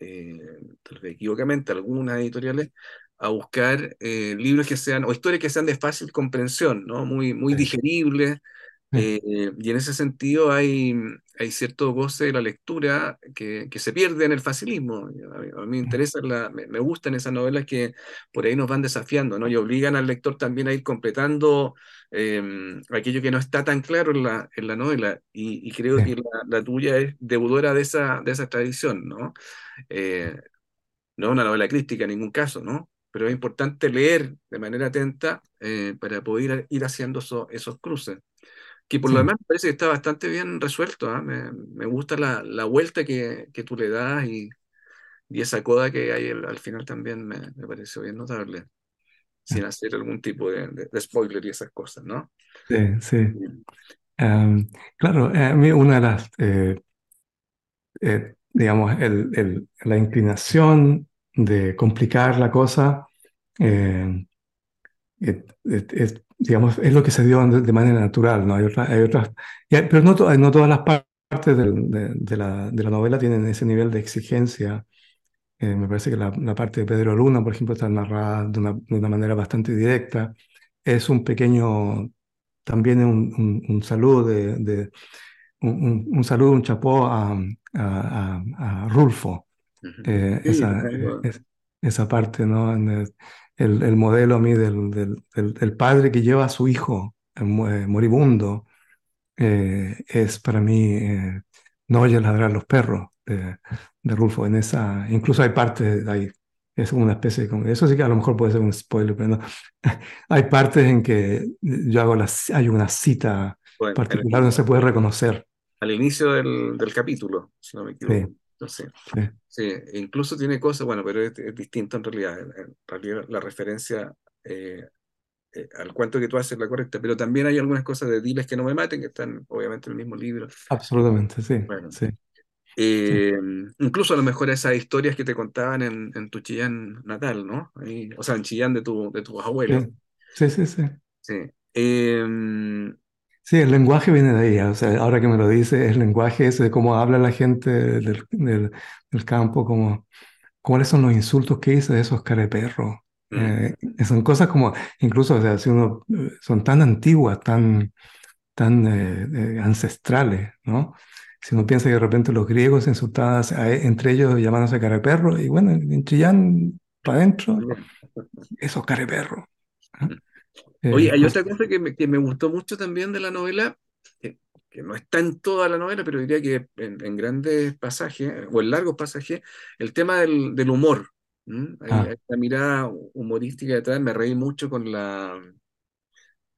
eh, tal vez equivocamente, algunas editoriales, a buscar eh, libros que sean, o historias que sean de fácil comprensión, ¿no? Muy, muy digeribles, eh, y en ese sentido hay, hay cierto goce de la lectura que, que se pierde en el facilismo. A mí, a mí me interesa, la, me, me, gustan esas novelas que por ahí nos van desafiando, ¿no? Y obligan al lector también a ir completando eh, aquello que no está tan claro en la, en la novela. Y, y creo sí. que la, la, tuya es deudora de esa, de esa tradición, ¿no? Eh, no es una novela crítica en ningún caso, ¿no? Pero es importante leer de manera atenta eh, para poder ir haciendo eso, esos cruces que por sí. lo demás me parece que está bastante bien resuelto. ¿eh? Me, me, gusta la, la vuelta que, que, tú le das y, y esa coda que hay al, al final también me, me, pareció bien notable, sin hacer algún tipo de, de, de spoiler y esas cosas, ¿no? Sí, sí. Um, claro, a mí una de las, eh, eh, digamos, el, el, la inclinación de complicar la cosa eh, es, digamos, es lo que se dio de, manera natural, ¿no? Hay, otra, hay otras, pero no, to, no, todas las partes de, de, de, la, de, la, novela tienen ese nivel de exigencia. Eh, me parece que la, la, parte de Pedro Luna, por ejemplo, está narrada de una, de una manera bastante directa. Es un pequeño, también un, un, un saludo de, un, un, saludo, un chapó a, a, a, a Rulfo. Eh, sí, esa, es, esa parte, ¿no? El, el, el, modelo a mí del, del, del, del, padre que lleva a su hijo eh, moribundo eh, es para mí eh, No oyes ladrar los perros de, de, Rulfo. En esa, incluso hay partes, hay, es una especie de, eso sí que a lo mejor puede ser un spoiler, pero no. [laughs] hay partes en que yo hago la, hay una cita bueno, particular donde se puede reconocer. Al inicio del, del capítulo, si no me equivoco. Sí. Entonces, Sí. sí, incluso tiene cosas, bueno, pero es, es distinto en realidad. En, realidad la referencia eh, eh, al cuento que tú haces es la correcta, pero también hay algunas cosas de Diles que no me maten, que están obviamente en el mismo libro. Absolutamente, sí. Bueno, sí. eh, incluso a lo mejor esas historias que te contaban en, en tu Chillán natal, ¿no? Ahí, o sea, en Chillán de, tu, de tus abuelos. Sí, sí, sí. Sí. Sí, el lenguaje viene de ahí. O sea, ahora que me lo dice, el lenguaje ese de cómo habla la gente del, del, del campo, como, cuáles son los insultos que dice de esos careperros. mm, Eh, son cosas como, incluso, o sea, si uno, son tan antiguas, tan, tan eh, eh, ancestrales, ¿no? Si uno piensa que de repente los griegos insultaban a- entre ellos llamándose careperro, y bueno, en Chillán, para adentro, bien. esos careperros. Mm. Eh, Oye, hay cosas- otra cosa que me, que me gustó mucho también de la novela, que, que no está en toda la novela, pero diría que en, en grandes pasajes, o en largos pasajes, el tema del, del humor. ¿m? Hay, ah, hay una mirada humorística detrás, me reí mucho con la,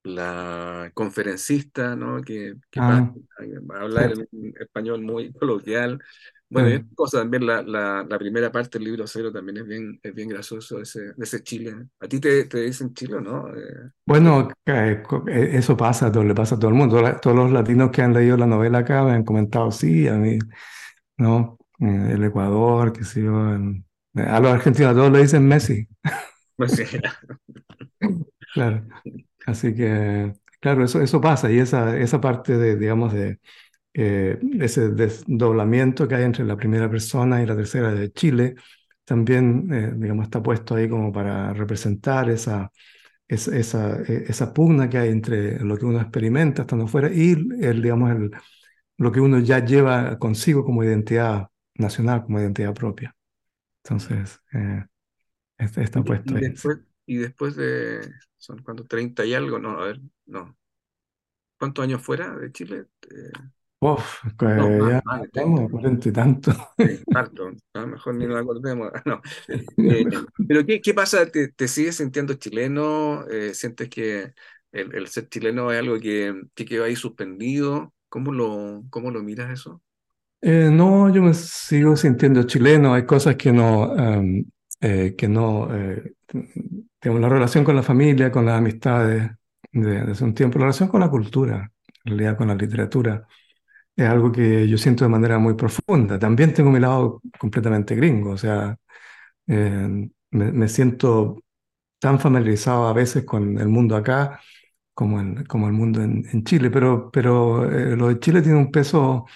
la conferencista, ¿no? Que, que ah, va a hablar en un español muy coloquial. Bueno, y esta cosa también, la, la, la primera parte del libro cero también es bien, es bien gracioso ese, de ese Chile. ¿A ti te, te dicen Chile, o no? Eh, Bueno, eh, co- eh, eso pasa, le pasa a todo el mundo. Todos los latinos que han leído la novela acá me han comentado, sí, a mí, ¿no? Eh, El Ecuador, qué sé yo. en- eh, a los argentinos a todos le dicen Messi, no sé. [laughs] claro. Así que, claro, eso, eso pasa. Y esa, esa parte de, digamos, de eh, ese desdoblamiento que hay entre la primera persona y la tercera de Chile, también, eh, digamos, está puesto ahí como para representar esa es- esa, eh, esa pugna que hay entre lo que uno experimenta estando fuera y el, digamos, el, lo que uno ya lleva consigo como identidad nacional, como identidad propia. Entonces, eh, está Y, puesto y ahí. sí. después, y después de, ¿son cuántos? 30 y algo, no, a ver, no. ¿Cuántos años fuera de Chile? Eh, Uf, no, que más, ya más de 30. estamos a cuarenta y tanto. Harto. [laughs] A lo mejor ni nos acordemos. [laughs] No. Eh, pero ¿qué, qué pasa? ¿Te, te sigues sintiendo chileno? Eh, ¿sientes que el, el ser chileno es algo que, que quedó ahí suspendido? ¿Cómo lo, cómo lo miras eso? Eh, no, yo me sigo sintiendo chileno. Hay cosas que no, em, eh, que no, eh, tengo la relación con la familia, con las amistades de, de hace un tiempo, la relación con la cultura, en realidad con la literatura, es algo que yo siento de manera muy profunda. También tengo mi lado completamente gringo, o sea, eh, me, me siento tan familiarizado a veces con el mundo acá como el, como el mundo en, en Chile, pero, pero eh, lo de Chile tiene un peso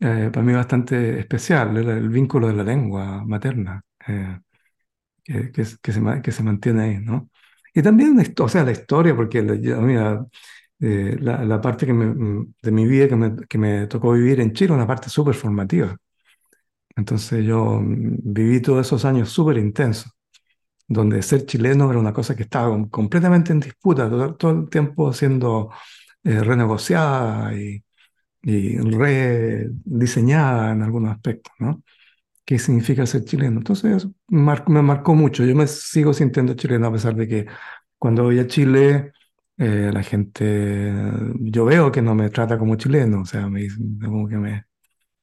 eh, para mí bastante especial, el, el vínculo de la lengua materna, eh, que, que, que se, que se mantiene ahí, ¿no? Y también, o sea, la historia, porque la, mira, eh, la, la parte que me- mm, de mi vida que me, que me tocó vivir en Chile, una parte súper formativa. Entonces yo mm, viví todos esos años súper intensos, donde ser chileno era una cosa que estaba com- completamente en disputa, todo, todo el tiempo siendo eh, renegociada y, y rediseñada en algunos aspectos, ¿no? ¿Qué significa ser chileno? Entonces me marcó mucho. Yo me sigo sintiendo chileno a pesar de que cuando voy a Chile, eh, la gente, yo veo que no me trata como chileno, o sea, me dicen, como que me,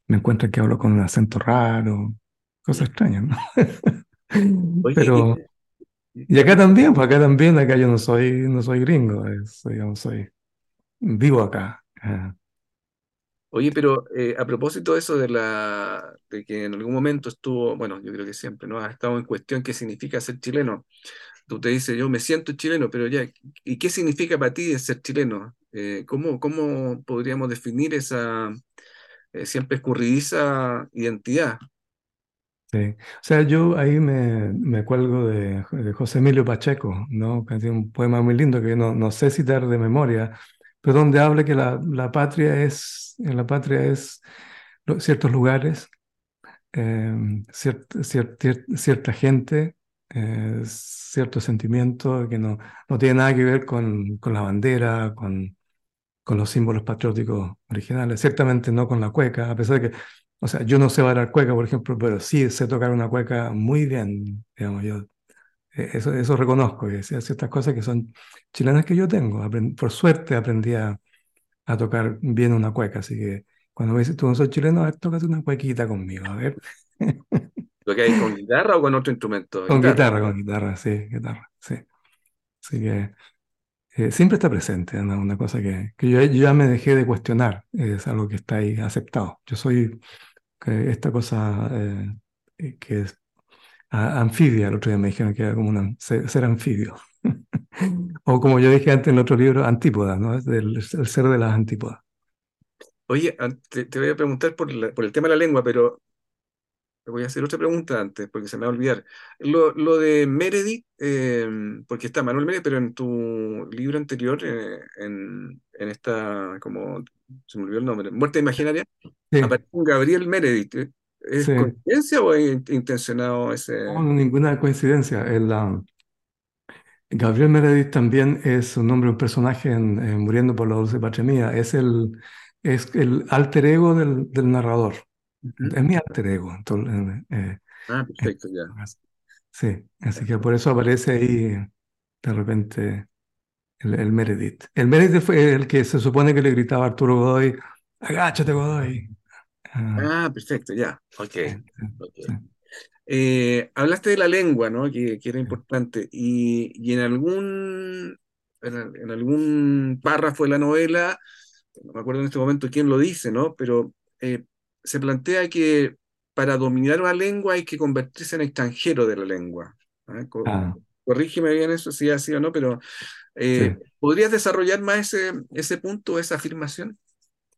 me encuentran que hablo con un acento raro, cosas extrañas, ¿no? [laughs] Oye, Pero, y- acá también, pues acá también, acá yo no soy, no soy gringo, es, digamos, soy, vivo acá. Oye, pero eh, a propósito de eso de la de que en algún momento estuvo, bueno, yo creo que siempre, ¿no? Ha estado en cuestión qué significa ser chileno. Tú te dices, yo me siento chileno, pero ya, ¿y qué significa para ti ser chileno? Eh, ¿cómo, cómo podríamos definir esa eh, siempre escurridiza identidad? Sí. O sea, yo ahí me, me cuelgo de, de José Emilio Pacheco, ¿no? Que tiene un poema muy lindo que no, no sé citar de memoria, pero donde habla que la, la patria es, la patria es ciertos lugares, eh, cier- cier- cier- cierta gente, eh, ciertos sentimientos que no, no tiene nada que ver con, con la bandera, con, con los símbolos patrióticos originales, ciertamente no con la cueca, a pesar de que, o sea, yo no sé bailar cueca, por ejemplo, pero sí sé tocar una cueca muy bien, digamos, yo eh, eso, eso reconozco, hay ciertas cosas que son chilenas que yo tengo, Aprend- por suerte aprendí a, a tocar bien una cueca, así que Cuando me dices, tú no sos chileno, a ver, tócate una cuequita conmigo, a ver. [laughs] ¿Lo que hay con guitarra o con otro instrumento? Con Guitarra. guitarra, con guitarra, sí, guitarra, sí. Así que eh, siempre está presente, ¿no? Una cosa que, que yo, yo ya me dejé de cuestionar, es algo que está ahí aceptado. Yo soy que esta cosa eh, eh, que es a- anfibia, el otro día me dijeron que era como una, ser, ser anfibio. [laughs] O como yo dije antes en el otro libro, antípoda, ¿no? Es del, el ser de las antípodas. Oye, te, te voy a preguntar por, la- por el tema de la lengua, pero te voy a hacer otra pregunta antes, porque se me va a olvidar. Lo, lo de Meredith, eh, porque está Manuel Meredith, pero en tu libro anterior, eh, en, en esta, como, se me olvidó el nombre, Muerte Imaginaria, Sí, aparece un Gabriel Meredith. ¿eh? ¿Es sí. coincidencia o es in- intencionado ese? No, no, ninguna coincidencia. El, um, Gabriel Meredith también es un nombre, un personaje en, en Muriendo por la Dulce Patria Mía. Es el, es el alter ego del, del narrador. Ujú. Es mi alter ego. entonces, eh, Ah, perfecto, ya. sí, así que por eso aparece ahí de repente el, el Meredith. El Meredith fue el que se supone que le gritaba a Arturo Godoy, agáchate Godoy. Ah, Ah, perfecto, ya. Ok, sí, sí, ok. sí. Eh, hablaste de la lengua, ¿no? Que, que era importante. Y, y en algún, en, en algún párrafo de la novela, no me acuerdo en este momento quién lo dice, ¿no? Pero eh, se plantea que para dominar una lengua hay que convertirse en extranjero de la lengua. Co- Ah, Corrígeme bien eso, si es así o no, pero eh, sí. ¿podrías desarrollar más ese, ese punto, esa afirmación?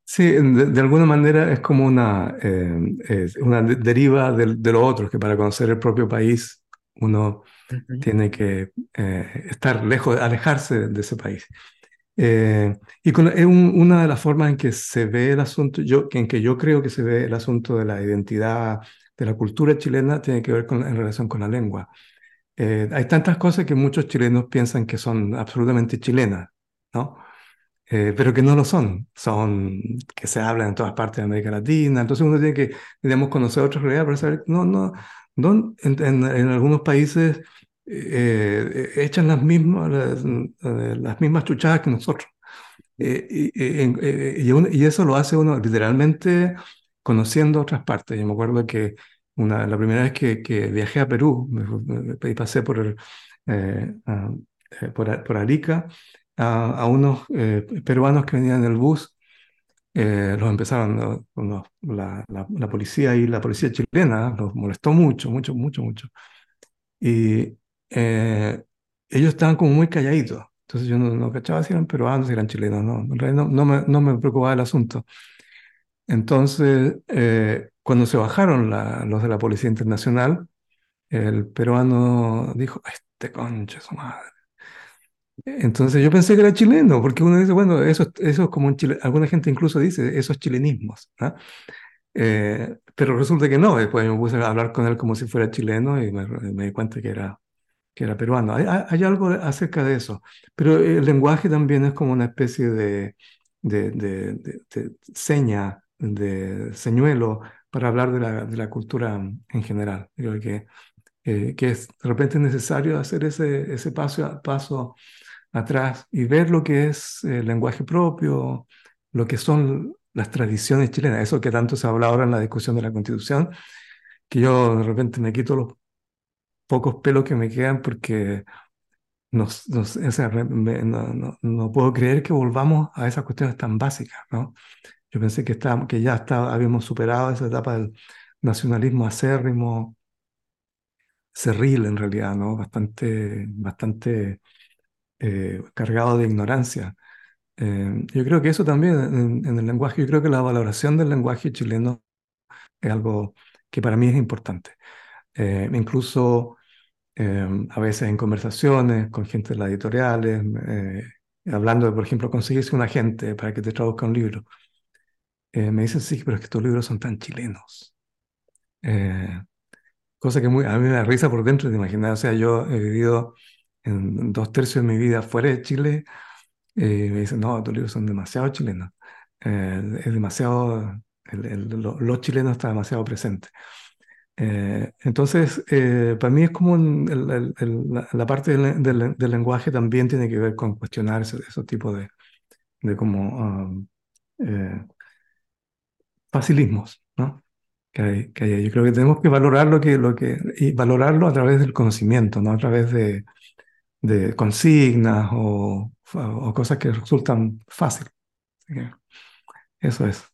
Sí, de, de alguna manera es como una, eh, una de- deriva del- de, lo otro, que para conocer el propio país uno tiene que eh, estar lejos, alejarse de ese país. Eh, y con- es un- una de las formas en que se ve el asunto, yo, en que yo creo que se ve el asunto de la identidad, de la cultura chilena, tiene que ver con, en relación con la lengua. Eh, hay tantas cosas que muchos chilenos piensan que son absolutamente chilenas, ¿no? Eh, pero que no lo son, son que se hablan en todas partes de América Latina, entonces uno tiene que, digamos, conocer otras realidades para saber, no, no, no en, en- en algunos países eh, echan las mismas, las, eh, las mismas chuchadas que nosotros. Eh, y, y- eh, y uno- y eso lo hace uno literalmente conociendo otras partes. Yo me acuerdo que una, la primera vez que, que viajé a Perú y pasé por, el, eh, eh, por, por Arica a, a unos peruanos que venían en el bus, eh, los empezaron, la, la, la policía y la policía chilena los molestó mucho, mucho, mucho, mucho. Y eh, ellos estaban como muy calladitos. Entonces yo no, no cachaba si eran peruanos, si eran chilenos, no, en no, no me, no me preocupaba el asunto. Entonces, eh, cuando se bajaron la- los de la Policía Internacional, el peruano dijo, este concha su madre. Entonces yo pensé que era chileno, porque uno dice, bueno, eso, es- eso es como un chile, alguna gente incluso dice, esos chilenismos, ¿ah? Eh, pero resulta que no, después me puse a hablar con él como si fuera chileno y me, me di cuenta que era, que era peruano. Hay, algo acerca de eso, pero el lenguaje también es como una especie de, de, de, de- seña, de señuelo para hablar de la, la cultura en general. Creo que, eh, que es de repente necesario hacer ese, ese paso, paso atrás y ver lo que es el lenguaje propio, lo que son las tradiciones chilenas, eso que tanto se habla ahora en la discusión de la Constitución, que yo de repente me quito los pocos pelos que me quedan porque no, no o sea, me- no- no puedo creer que volvamos a esas cuestiones tan básicas, ¿no? Yo pensé que, estábamos, que ya está, habíamos superado esa etapa del nacionalismo acérrimo, cerril en realidad, ¿no? Bastante, bastante eh, cargado de ignorancia. Eh, yo creo que eso también en, en el lenguaje, yo creo que la valoración del lenguaje chileno es algo que para mí es importante. Eh, incluso eh, a veces en conversaciones con gente de las editoriales, eh, hablando de, por ejemplo, conseguirse un agente para que te traduzca un libro, eh, me dicen, sí, pero es que estos libros son tan chilenos. Eh, cosa que muy, a mí me da risa por dentro de imaginar, o sea, yo he vivido en dos tercios de mi vida fuera de Chile y me dicen, no, tus libros son demasiado chilenos. Eh, es demasiado, el, el- lo, lo chileno está demasiado presente. Eh, entonces, eh, para mí es como un- el- el- la, parte del, del- del lenguaje también tiene que ver con cuestionar ese- esos tipos de, de como, um, eh, facilismos, ¿no? Que hay, que hay. Yo creo que tenemos que valorar lo que, lo que, y valorarlo a través del conocimiento, no a través de, de consignas o, o cosas que resultan que eso es.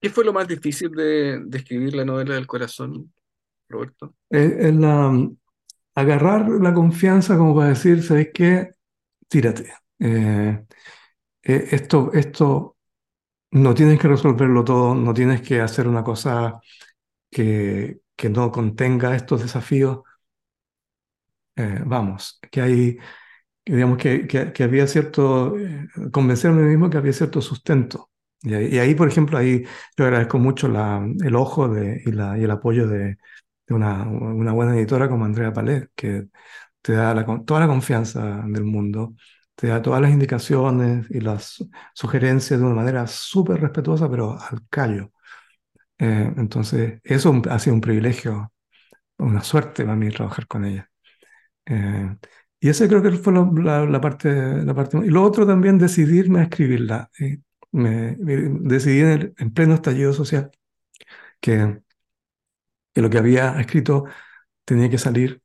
¿Qué fue lo más difícil de, escribir la novela del corazón, Roberto? Es, la, agarrar la confianza como para decir, ¿sabes qué? Tírate. Eh, eh, esto, esto no tienes que resolverlo todo, no tienes que hacer una cosa que, que no contenga estos desafíos. Eh, vamos, que hay, digamos que, que, había cierto, convencerme mismo que había cierto sustento. Y ahí, por ejemplo, ahí yo agradezco mucho el ojo y, el apoyo de, una, buena editora como Andrea Palet, que te da toda la confianza del mundo, te da todas las indicaciones y las sugerencias de una manera súper respetuosa, pero al callo. Eh, entonces, eso ha sido un privilegio, una suerte para mí trabajar con ella. Eh, y ese creo que fue la, parte, la parte... Y lo otro también, decidirme a escribirla. Eh, me, me, decidí en, el, en, pleno estallido social que, que, lo que había escrito tenía que salir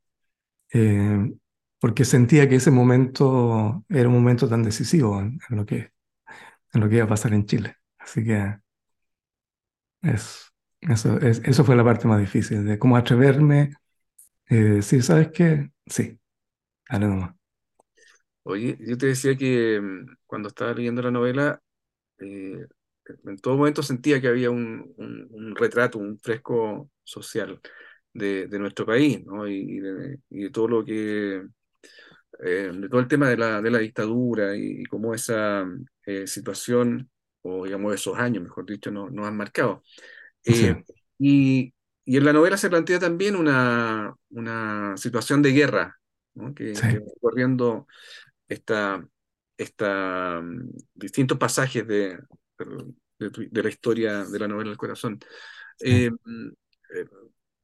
eh, porque sentía que ese momento era un momento tan decisivo en, en, lo, que, en lo que iba a pasar en Chile. Así que es, eso, es, eso fue la parte más difícil, de cómo atreverme, eh, decir, ¿sabes qué? Sí, dale nomás. Oye, yo te decía que cuando estaba leyendo la novela, eh, en todo momento sentía que había un, un, un retrato, un fresco social de, de nuestro país, ¿no? Y, y, de, y, de, todo lo que, eh, de todo el tema de la, de la dictadura y, y cómo esa eh, situación, o digamos esos años, mejor dicho, nos no han marcado. Sí. y, y en la novela se plantea también una, una situación de guerra, ¿no? que, sí. que va ocurriendo esta, esta, um, distintos pasajes de, de, de, la historia de la novela del corazón. Eh, eh,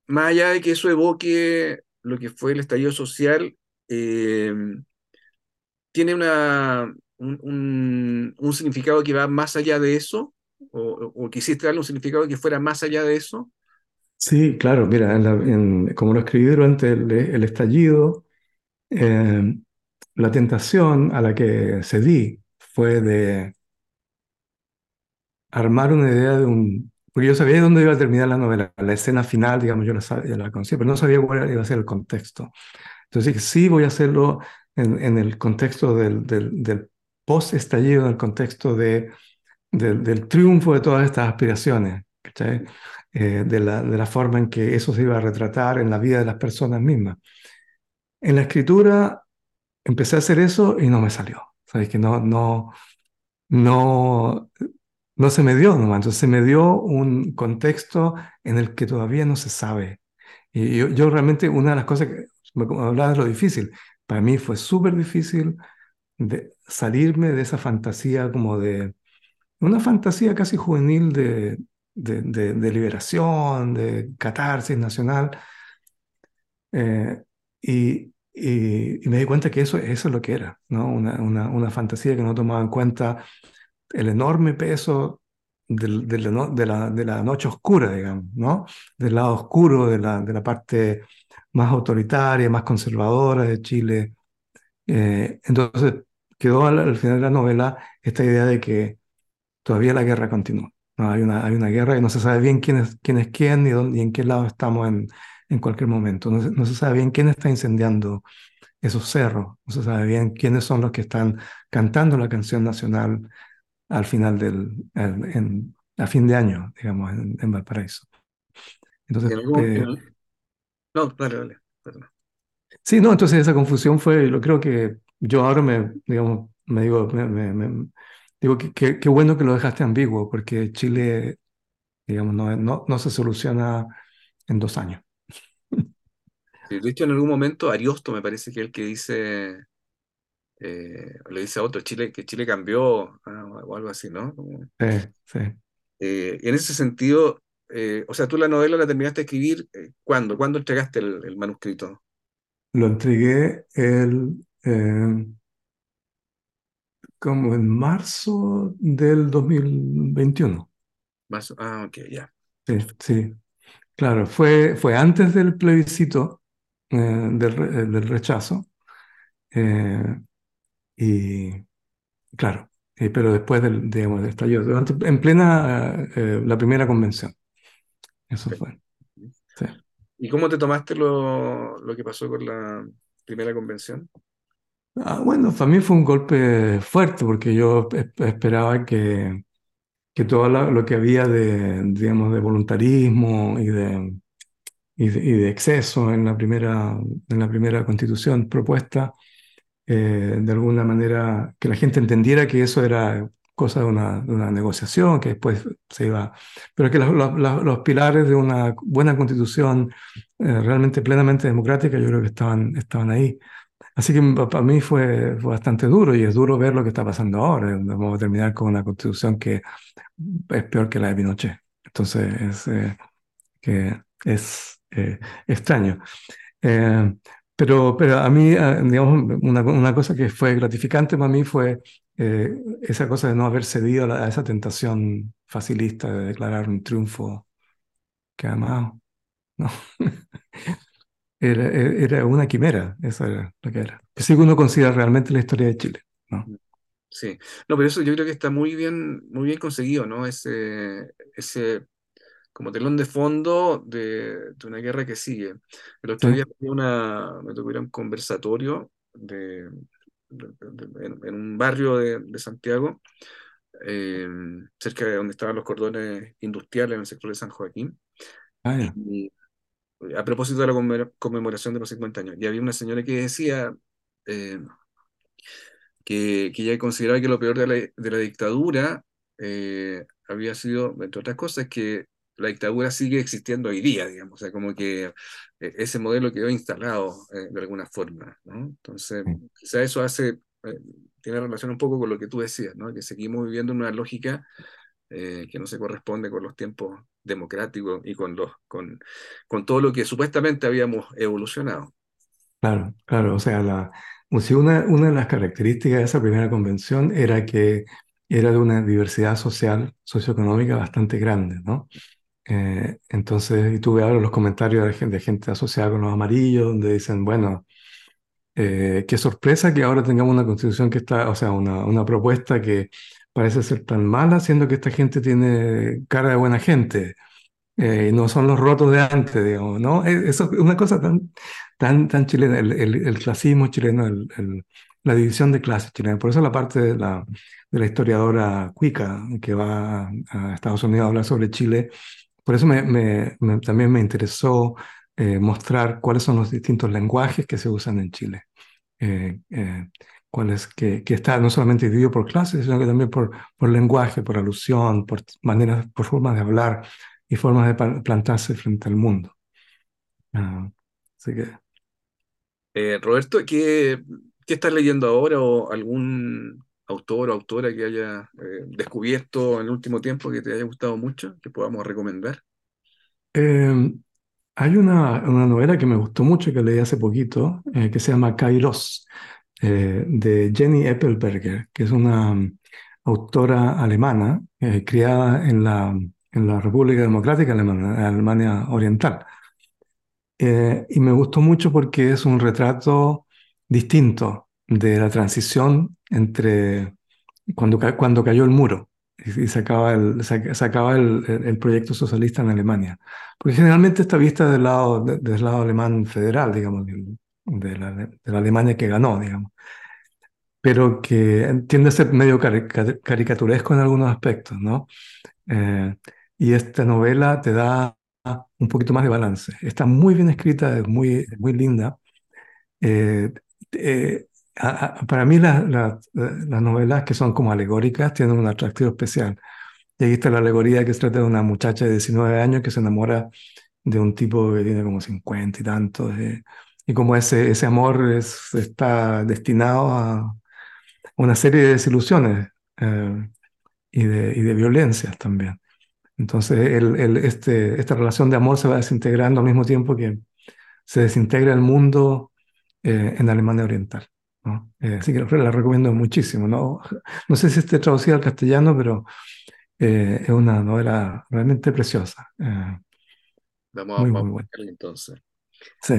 más allá de que eso evoque lo que fue el estallido social, eh, tiene una, un, un, un, significado que va más allá de eso, o, o quisiste darle un significado que fuera más allá de eso. Sí, claro, mira, en la, en, como lo escribí durante el, el estallido, eh, la tentación a la que cedí fue de armar una idea de un... Porque yo sabía dónde iba a terminar la novela, la escena final, digamos, yo la, ya la conocía, pero no sabía cuál iba a ser el contexto. Entonces sí, voy a hacerlo en, en el contexto del, del, del post-estallido, en el contexto de, del, triunfo de todas estas aspiraciones. Eh, de, la, de la forma en que eso se iba a retratar en la vida de las personas mismas. En la escritura empecé a hacer eso y no me salió. ¿Sabes? Que no, no, no, no se me dio nomás. Entonces se me dio un contexto en el que todavía no se sabe. Y yo, yo realmente, una de las cosas que me hablaba de lo difícil, para mí fue súper difícil de salirme de esa fantasía como de, una fantasía casi juvenil de, de, de, de liberación, de catarsis nacional. Eh, y, y, y, me di cuenta que eso, eso es lo que era, ¿no? Una, una, una fantasía que no tomaba en cuenta el enorme peso del, del, de, la, de, la, noche oscura, digamos, ¿no? Del lado oscuro, de la, de la parte más autoritaria, más conservadora de Chile. Eh, entonces quedó al, al, final de la novela esta idea de que todavía la guerra continúa. ¿no? Hay, una, hay una guerra y no se sabe bien quién es quién, es quién ni, dónde, y en qué lado estamos en, en cualquier momento. No se, no se, sabe bien quién está incendiando esos cerros, no se sabe bien quiénes son los que están cantando la canción nacional al final del, en, a fin de año, digamos, en, en Valparaíso. Entonces, eh, no, dale, dale, perdón. Sí, no, entonces esa confusión fue, lo creo que yo ahora me, digamos, me digo, me, me, me digo que, que, bueno que lo dejaste ambiguo, porque Chile, digamos, no, no, no se soluciona en dos años. Sí, de hecho, en algún momento Ariosto me parece que es el que dice, eh, le dice a otro, Chile, que Chile cambió ah, o algo así, ¿no? Como, sí, sí. Eh, y en ese sentido, eh, o sea, tú la novela la terminaste de escribir, eh, ¿cuándo? ¿Cuándo entregaste el, el manuscrito? Lo entregué el, como en marzo del 2021. Más, ah, ok, ya. Sí, sí. Claro, fue, fue antes del plebiscito eh, del, re- del rechazo. eh, y claro, eh, pero después del, digamos, del estallido, durante- en plena eh, la primera convención. Eso fue. Sí. ¿Y cómo te tomaste lo, lo que pasó con la primera convención? Ah, bueno, para mí fue un golpe fuerte porque yo es- esperaba que, que todo lo que había de, digamos, de voluntarismo y de, y de, y de exceso en la primera, en la primera constitución propuesta, eh, de alguna manera, que la gente entendiera que eso era cosa de una, de una negociación, que después se iba, pero que los, pilares de una buena constitución eh, realmente plenamente democrática, yo creo que estaban, estaban ahí. Así que pa- para mí fue, fue bastante duro y es duro ver lo que está pasando ahora. Vamos a terminar con una constitución que es peor que la de Pinochet. Entonces, es, eh, que es eh, extraño. Eh, pero, pero a mí, eh, digamos, una, una cosa que fue gratificante para mí fue eh, esa cosa de no haber cedido a, esa tentación facilista de declarar un triunfo que además no, [laughs] era, era una quimera, eso era lo que era. Que uno considera realmente la historia de Chile, ¿no? Sí, no, pero eso yo creo que está muy bien, muy bien conseguido, ¿no? Ese, ese como telón de fondo de, de una guerra que sigue. El otro Sí. día una, me tocó ir a un conversatorio de, en, en un barrio de, Santiago, eh, cerca de donde estaban los cordones industriales en el sector de San Joaquín, Ah, y a propósito de la conmemora- conmemoración de los 50 años. Y había una señora que decía eh, que, que ella consideraba que lo peor de la, de la dictadura eh, había sido, entre otras cosas, que la dictadura sigue existiendo hoy día, digamos, o sea, como que eh, ese modelo quedó instalado eh, de alguna forma, ¿no? Entonces, quizá eso hace, eh, tiene relación un poco con lo que tú decías, ¿no? Que seguimos viviendo en una lógica eh, que no se corresponde con los tiempos democráticos y con, los, con, con todo lo que supuestamente habíamos evolucionado. Claro, claro. O sea, la, sea, una, una de las características de esa primera convención era que era de una diversidad social, socioeconómica bastante grande, ¿no? Eh, entonces, y tuve ahora los comentarios de gente, de gente asociada con los amarillos, donde dicen, bueno, eh, qué sorpresa que ahora tengamos una constitución que está, o sea, una, una propuesta que parece ser tan mala, siendo que esta gente tiene cara de buena gente eh, no son los rotos de antes, digamos, ¿no? Eh, Eso es una cosa tan, tan, tan chilena, el, el- el clasismo chileno, el- la división de clases chilena. Por eso la parte de la, de la historiadora Cuica, que va a Estados Unidos a hablar sobre Chile, por eso también me interesó eh, mostrar cuáles son los distintos lenguajes que se usan en Chile. Eh, eh, cuáles que, que está no solamente dividido por clases, sino que también por, por lenguaje, por alusión, por maneras, por formas de hablar y formas de plantarse frente al mundo. Ah, así Eh, Roberto, ¿qué, qué estás leyendo ahora o algún autor o autora que haya eh, descubierto en el último tiempo que te haya gustado mucho, que podamos recomendar? eh, hay una, una novela que me gustó mucho que leí hace poquito, eh, que se llama Kairos, eh, de Jenny Eppelberger, que es una mm, autora alemana eh, criada en la, en la República Democrática Alemana, Alemania Oriental. Eh, y me gustó mucho porque es un retrato distinto de la transición entre cuando, cuando cayó el muro y, se acaba el, se, acaba el, el- proyecto socialista en Alemania. Porque generalmente está vista del lado, de- del lado alemán federal, digamos, de la, de la Alemania que ganó, digamos, pero que tiende a ser medio cari- cari- caricaturesco en algunos aspectos, ¿no? Eh, y esta novela te da un poquito más de balance. Está muy bien escrita, es muy, muy linda. Eh, eh, a- a- para mí la- la- las novelas que son como alegóricas tienen un atractivo especial. Y aquí está la alegoría que se trata de una muchacha de 19 años que se enamora de un tipo que tiene como 50 y tantos. eh, y como ese, ese amor es, está destinado a una serie de desilusiones eh, y de, y de violencias también. Entonces, el, el- este, esta relación de amor se va desintegrando al mismo tiempo que se desintegra el mundo eh, en Alemania Oriental. ¿No? Eh, así que la recomiendo muchísimo. ¿no? No sé si esté traducida al castellano, pero Eh, es una novela realmente preciosa. eh, Vamos a, muy, vamos muy a buena. entonces. Sí.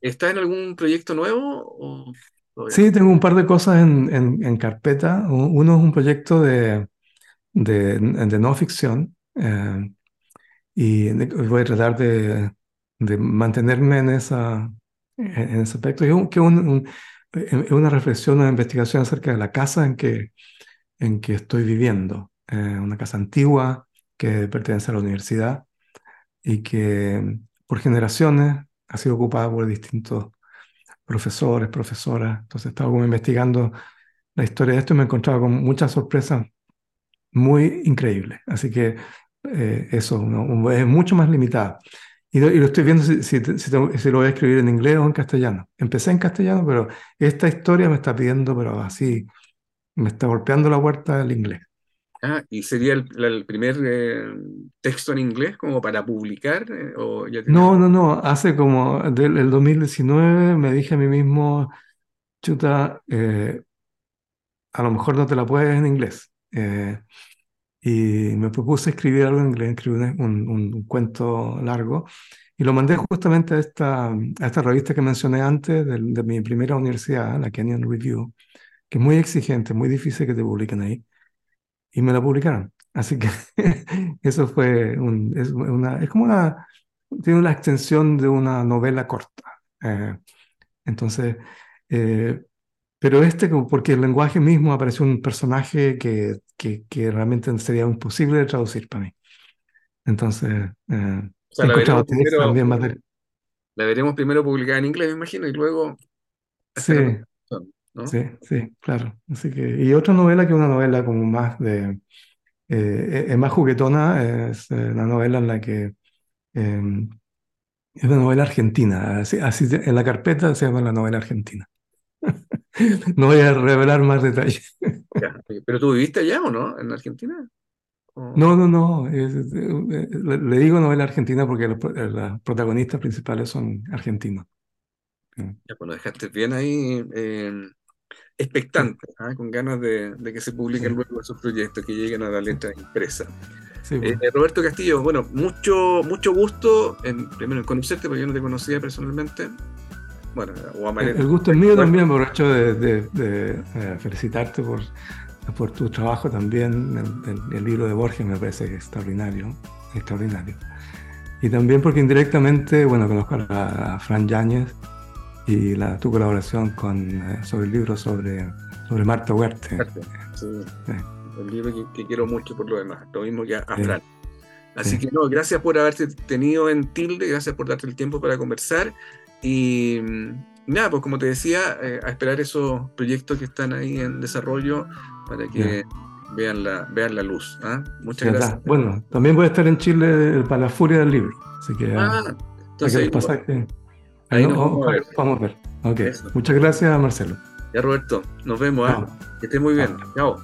¿Está en algún proyecto nuevo o Sí, tengo un par de cosas en, en- en carpeta. Uno es un proyecto de, de, de no ficción eh, y de- voy a tratar de, de mantenerme en, esa, en ese aspecto. Que un- un- es una reflexión, una investigación acerca de la casa en que, en que estoy viviendo. Eh, una casa antigua que pertenece a la universidad y que por generaciones ha sido ocupada por distintos profesores, profesoras. Entonces estaba como investigando la historia de esto y me he encontrado con muchas sorpresas muy increíbles. Así que eh, eso es mucho más limitado. Y lo, y lo estoy viendo si, si, si si lo voy a escribir en inglés o en castellano. Empecé en castellano, pero esta historia me está pidiendo, pero así, me está golpeando la puerta del inglés. Ah, ¿y sería el, el primer eh, texto en inglés como para publicar? eh, ¿O ya tienes No, no, no. Hace como del el 2019 me dije a mí mismo, chuta, eh, a lo mejor no te la puedes en inglés. Y me propuse escribir algo en inglés, escribí un, un- un cuento largo y lo mandé justamente a esta, a esta revista que mencioné antes del- de, mi primera universidad, la Kenyan Review, que es muy exigente, muy difícil que te publiquen ahí, y me la publicaron. Así que [laughs] eso fue un, es, una, es como una, tiene una extensión de una novela corta. Eh, entonces, eh, pero este, porque el lenguaje mismo apareció un personaje que, que, que realmente sería imposible de traducir para mí. Entonces, eh, O sea, la veremos primero, también material. la veremos primero publicada en inglés, me imagino, y luego Sí, ¿no? sí, sí, claro. Así que, y otra novela que es una novela como más de, eh, es más juguetona, es eh, la novela en la que eh, es una novela argentina, así, así en la carpeta se llama la novela argentina. [laughs] No voy a revelar más detalles. Ya. [laughs] ¿Pero tú viviste allá o no? ¿En Argentina? ¿O- No, no, no. es- es- eh, le, le digo novela argentina porque los, eh, las protagonistas principales son argentinos. Ya, pues nos dejaste bien ahí eh, expectante, ¿ah? Con ganas de, de que se publiquen luego esos proyectos, que lleguen a la letra impresa. Sí, Eh, bueno. Roberto Castillo, bueno, mucho, mucho gusto en, primero en conocerte, porque yo no te conocía personalmente. Bueno, o El, gusto es mío también, aprovecho de, de- de, eh, felicitarte por, por tu trabajo también. El, el- el libro de Borges me parece extraordinario, extraordinario. Y también porque indirectamente, bueno, conozco a, a Fran Yáñez y la, tu colaboración con, eh, sobre el libro sobre, sobre Marta Huerte. Sí, Sí. el libro que, que quiero mucho por lo demás, lo mismo que a, a Sí. Fran. Así Sí. que no, gracias por haberte tenido en Tilde, gracias por darte el tiempo para conversar. Y mm, nada, pues como te decía, eh, a esperar esos proyectos que están ahí en desarrollo para que vean la, vean la luz. ¿ah? Muchas gracias. Bueno, también voy a estar en Chile para la furia del libro. Así que Ah, entonces, ahí- ahí no- nos vamos a ver. vamos a ver. Muchas gracias, Marcelo. ya Roberto, nos vemos. ¿ah? Chao. Que estés muy bien. Chao.